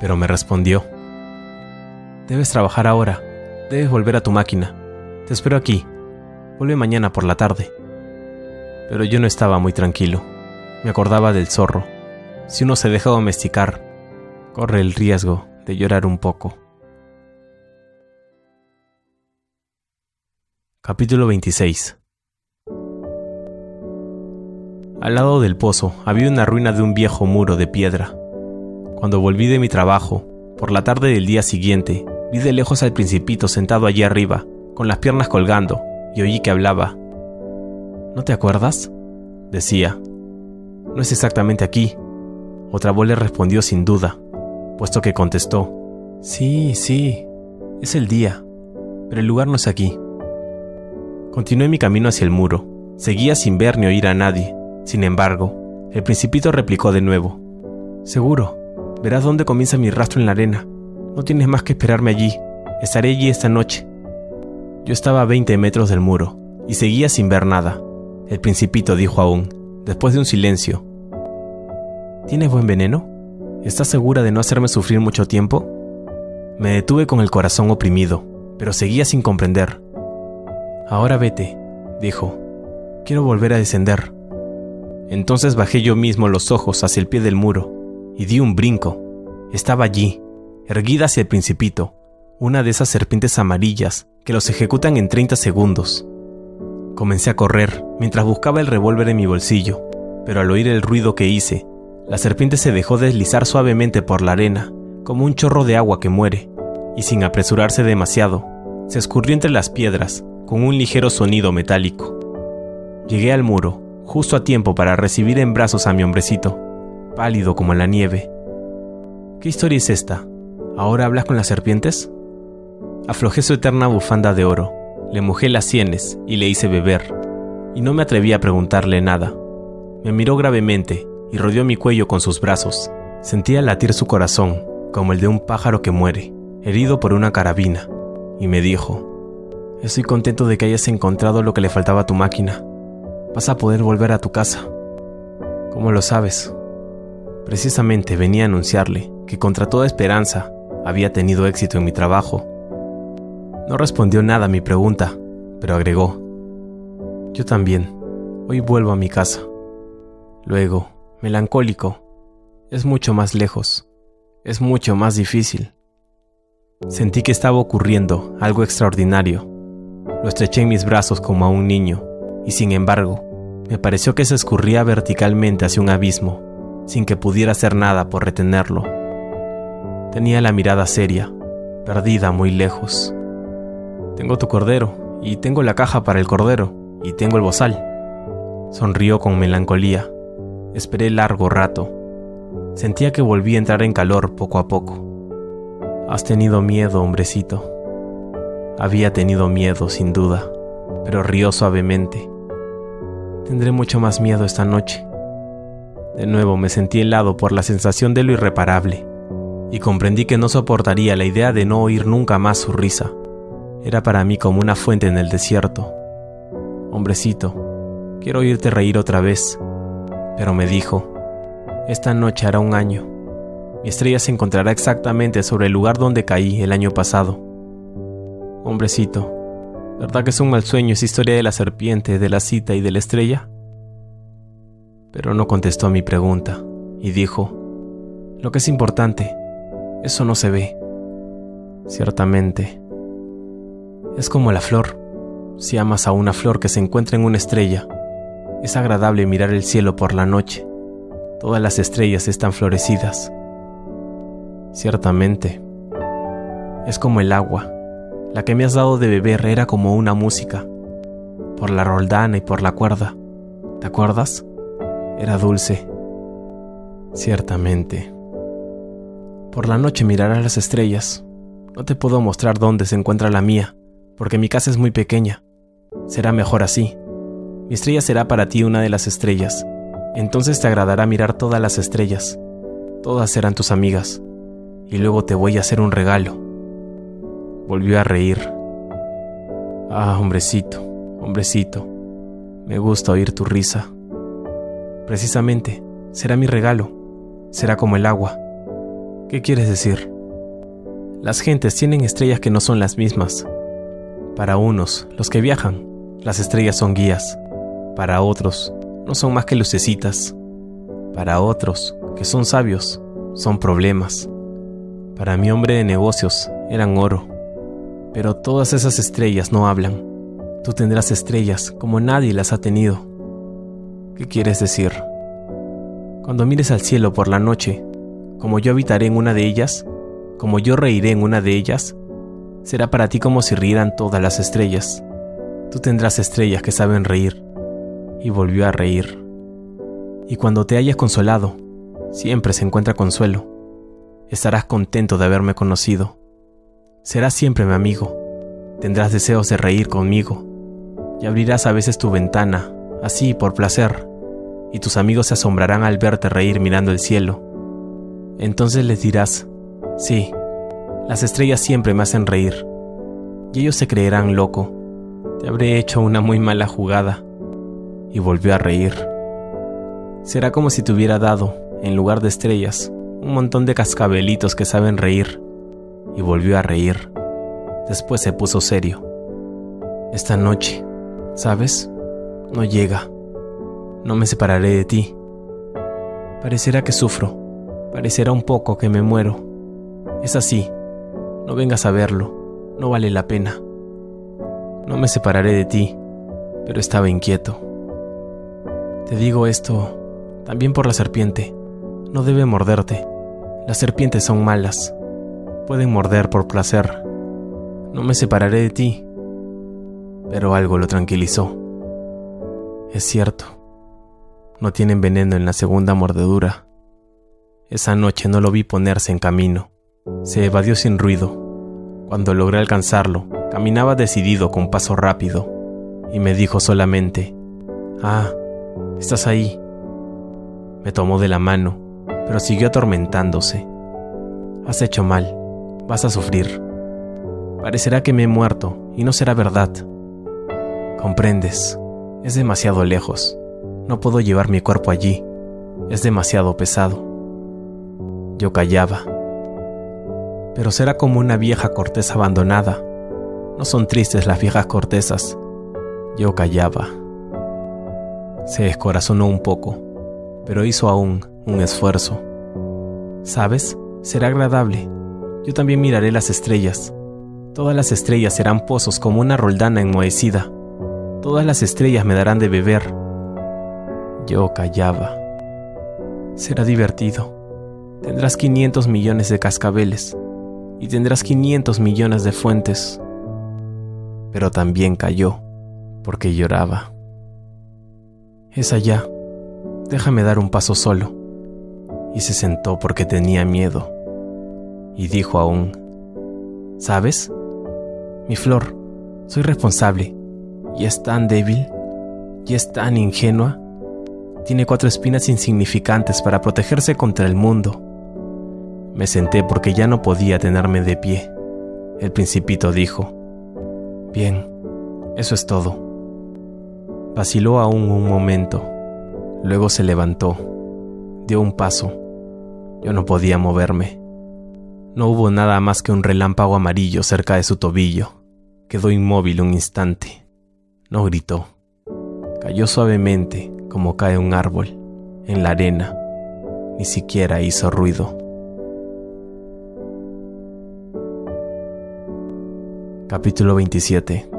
pero me respondió, Debes trabajar ahora, debes volver a tu máquina. Te espero aquí. Vuelve mañana por la tarde. Pero yo no estaba muy tranquilo. Me acordaba del zorro. Si uno se deja domesticar, corre el riesgo de llorar un poco. Capítulo 26 Al lado del pozo había una ruina de un viejo muro de piedra cuando volví de mi trabajo, por la tarde del día siguiente, vi de lejos al principito sentado allí arriba, con las piernas colgando, y oí que hablaba. ¿No te acuerdas? decía. No es exactamente aquí. Otra voz le respondió sin duda, puesto que contestó. Sí, sí, es el día, pero el lugar no es aquí. Continué mi camino hacia el muro. Seguía sin ver ni oír a nadie. Sin embargo, el principito replicó de nuevo. Seguro, Verás dónde comienza mi rastro en la arena. No tienes más que esperarme allí. Estaré allí esta noche. Yo estaba a 20 metros del muro y seguía sin ver nada. El principito dijo aún, después de un silencio. ¿Tienes buen veneno? ¿Estás segura de no hacerme sufrir mucho tiempo? Me detuve con el corazón oprimido, pero seguía sin comprender. Ahora vete, dijo. Quiero volver a descender. Entonces bajé yo mismo los ojos hacia el pie del muro y di un brinco. Estaba allí, erguida hacia el principito, una de esas serpientes amarillas que los ejecutan en 30 segundos. Comencé a correr mientras buscaba el revólver en mi bolsillo, pero al oír el ruido que hice, la serpiente se dejó deslizar suavemente por la arena, como un chorro de agua que muere, y sin apresurarse demasiado, se escurrió entre las piedras con un ligero sonido metálico. Llegué al muro, justo a tiempo para recibir en brazos a mi hombrecito, pálido como la nieve. ¿Qué historia es esta? ¿Ahora hablas con las serpientes? Aflojé su eterna bufanda de oro, le mojé las sienes y le hice beber, y no me atreví a preguntarle nada. Me miró gravemente y rodeó mi cuello con sus brazos. Sentía latir su corazón, como el de un pájaro que muere, herido por una carabina, y me dijo, Estoy contento de que hayas encontrado lo que le faltaba a tu máquina. Vas a poder volver a tu casa. ¿Cómo lo sabes? Precisamente venía a anunciarle que contra toda esperanza había tenido éxito en mi trabajo. No respondió nada a mi pregunta, pero agregó, yo también, hoy vuelvo a mi casa. Luego, melancólico, es mucho más lejos, es mucho más difícil. Sentí que estaba ocurriendo algo extraordinario. Lo estreché en mis brazos como a un niño, y sin embargo, me pareció que se escurría verticalmente hacia un abismo, sin que pudiera hacer nada por retenerlo. Tenía la mirada seria, perdida muy lejos. Tengo tu cordero, y tengo la caja para el cordero, y tengo el bozal. Sonrió con melancolía. Esperé largo rato. Sentía que volví a entrar en calor poco a poco. Has tenido miedo, hombrecito. Había tenido miedo, sin duda, pero rió suavemente. Tendré mucho más miedo esta noche. De nuevo me sentí helado por la sensación de lo irreparable, y comprendí que no soportaría la idea de no oír nunca más su risa. Era para mí como una fuente en el desierto. Hombrecito, quiero oírte reír otra vez. Pero me dijo, esta noche hará un año. Mi estrella se encontrará exactamente sobre el lugar donde caí el año pasado. Hombrecito, ¿Verdad que es un mal sueño esa historia de la serpiente, de la cita y de la estrella? Pero no contestó a mi pregunta y dijo, lo que es importante, eso no se ve. Ciertamente, es como la flor. Si amas a una flor que se encuentra en una estrella, es agradable mirar el cielo por la noche. Todas las estrellas están florecidas. Ciertamente, es como el agua la que me has dado de beber era como una música, por la roldana y por la cuerda. ¿Te acuerdas? Era dulce. Ciertamente. Por la noche mirarás las estrellas. No te puedo mostrar dónde se encuentra la mía, porque mi casa es muy pequeña. Será mejor así. Mi estrella será para ti una de las estrellas. Entonces te agradará mirar todas las estrellas. Todas serán tus amigas. Y luego te voy a hacer un regalo. Volvió a reír. Ah, hombrecito, hombrecito, me gusta oír tu risa. Precisamente, será mi regalo. Será como el agua. ¿Qué quieres decir? Las gentes tienen estrellas que no son las mismas. Para unos, los que viajan, las estrellas son guías. Para otros, no son más que lucecitas. Para otros, que son sabios, son problemas. Para mi hombre de negocios, eran oro. Pero todas esas estrellas no hablan. Tú tendrás estrellas como nadie las ha tenido. ¿Qué quieres decir? Cuando mires al cielo por la noche, como yo habitaré en una de ellas, como yo reiré en una de ellas, será para ti como si rieran todas las estrellas. Tú tendrás estrellas que saben reír. Y volvió a reír. Y cuando te hayas consolado, siempre se encuentra consuelo. Estarás contento de haberme conocido. Serás siempre mi amigo. Tendrás deseos de reír conmigo. Y abrirás a veces tu ventana, así por placer. Y tus amigos se asombrarán al verte reír mirando el cielo. Entonces les dirás, sí, las estrellas siempre me hacen reír. Y ellos se creerán loco. Te habré hecho una muy mala jugada. Y volvió a reír. Será como si te hubiera dado, en lugar de estrellas, un montón de cascabelitos que saben reír y volvió a reír. Después se puso serio. Esta noche, ¿sabes? No llega. No me separaré de ti. Parecerá que sufro. Parecerá un poco que me muero. Es así. No vengas a verlo. No vale la pena. No me separaré de ti, pero estaba inquieto. Te digo esto también por la serpiente. No debe morderte. Las serpientes son malas pueden morder por placer. No me separaré de ti. Pero algo lo tranquilizó. Es cierto. No tienen veneno en la segunda mordedura. Esa noche no lo vi ponerse en camino. Se evadió sin ruido. Cuando logré alcanzarlo, caminaba decidido con paso rápido, y me dijo solamente, Ah, estás ahí. Me tomó de la mano, pero siguió atormentándose. Has hecho mal vas a sufrir. Parecerá que me he muerto y no será verdad. Comprendes, es demasiado lejos. No puedo llevar mi cuerpo allí. Es demasiado pesado. Yo callaba. Pero será como una vieja corteza abandonada. No son tristes las viejas cortezas. Yo callaba. Se descorazonó un poco. pero hizo aún un esfuerzo. ¿Sabes? Será agradable. Yo también miraré las estrellas. Todas las estrellas serán pozos como una roldana enmohecida. Todas las estrellas me darán de beber. Yo callaba. Será divertido. Tendrás 500 millones de cascabeles y tendrás 500 millones de fuentes. Pero también cayó porque lloraba. Es allá. Déjame dar un paso solo. Y se sentó porque tenía miedo. Y dijo aún, ¿sabes? Mi flor, soy responsable. Y es tan débil. Y es tan ingenua. Tiene cuatro espinas insignificantes para protegerse contra el mundo. Me senté porque ya no podía tenerme de pie. El principito dijo, Bien, eso es todo. Vaciló aún un momento. Luego se levantó. Dio un paso. Yo no podía moverme. No hubo nada más que un relámpago amarillo cerca de su tobillo. Quedó inmóvil un instante. No gritó. Cayó suavemente como cae un árbol, en la arena. Ni siquiera hizo ruido. Capítulo 27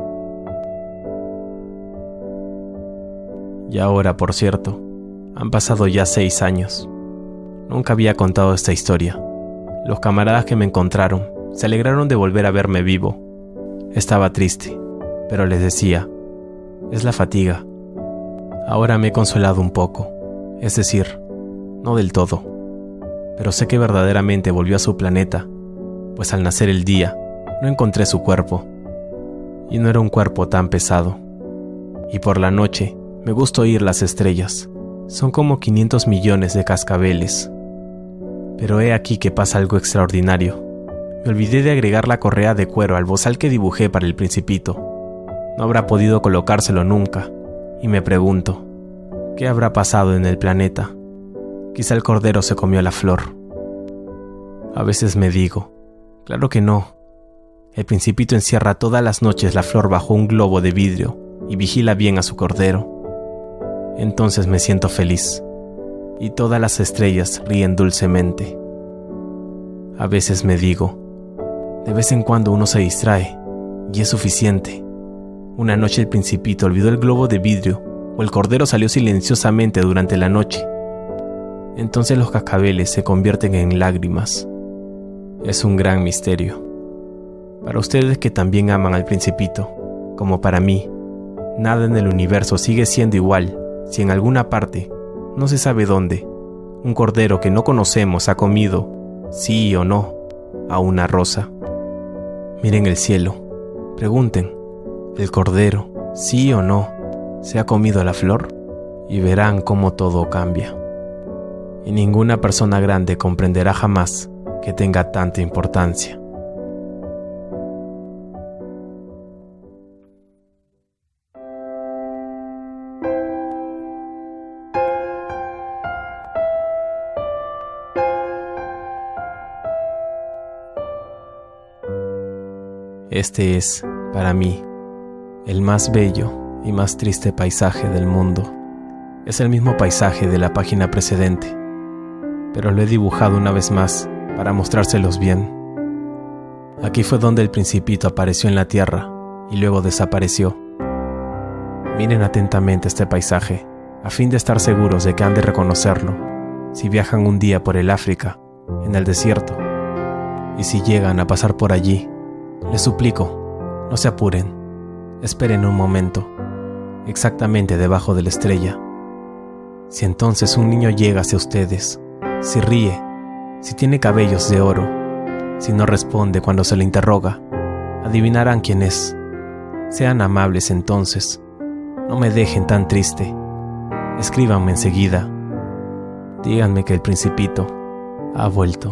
Y ahora, por cierto, han pasado ya seis años. Nunca había contado esta historia. Los camaradas que me encontraron se alegraron de volver a verme vivo. Estaba triste, pero les decía, es la fatiga, Ahora me he consolado un poco, es decir, no del todo, pero sé que verdaderamente volvió a su planeta, pues al nacer el día no encontré su cuerpo, y no era un cuerpo tan pesado. Y por la noche me gusta oír las estrellas, son como 500 millones de cascabeles. Pero he aquí que pasa algo extraordinario. Me olvidé de agregar la correa de cuero al bozal que dibujé para el principito. No habrá podido colocárselo nunca, y me pregunto, ¿qué habrá pasado en el planeta? Quizá el cordero se comió la flor. A veces me digo, claro que no. El principito encierra todas las noches la flor bajo un globo de vidrio y vigila bien a su cordero. Entonces me siento feliz y todas las estrellas ríen dulcemente. A veces me digo, de vez en cuando uno se distrae y es suficiente. Una noche el principito olvidó el globo de vidrio o el cordero salió silenciosamente durante la noche. Entonces los cascabeles se convierten en lágrimas. Es un gran misterio. Para ustedes que también aman al principito, como para mí, nada en el universo sigue siendo igual si en alguna parte, no se sabe dónde, un cordero que no conocemos ha comido, sí o no, a una rosa. Miren el cielo, pregunten, el cordero, sí o no, se ha comido la flor y verán cómo todo cambia. Y ninguna persona grande comprenderá jamás que tenga tanta importancia. Este es, para mí, el más bello y más triste paisaje del mundo. Es el mismo paisaje de la página precedente, pero lo he dibujado una vez más para mostrárselos bien. Aquí fue donde el principito apareció en la tierra y luego desapareció. Miren atentamente este paisaje, a fin de estar seguros de que han de reconocerlo si viajan un día por el África, en el desierto, y si llegan a pasar por allí, les suplico, no se apuren Esperen un momento, exactamente debajo de la estrella. Si entonces un niño llega hacia ustedes, si ríe, si tiene cabellos de oro, si no responde cuando se le interroga, adivinarán quién es. Sean amables entonces, no me dejen tan triste. Escríbanme enseguida. Díganme que el principito ha vuelto.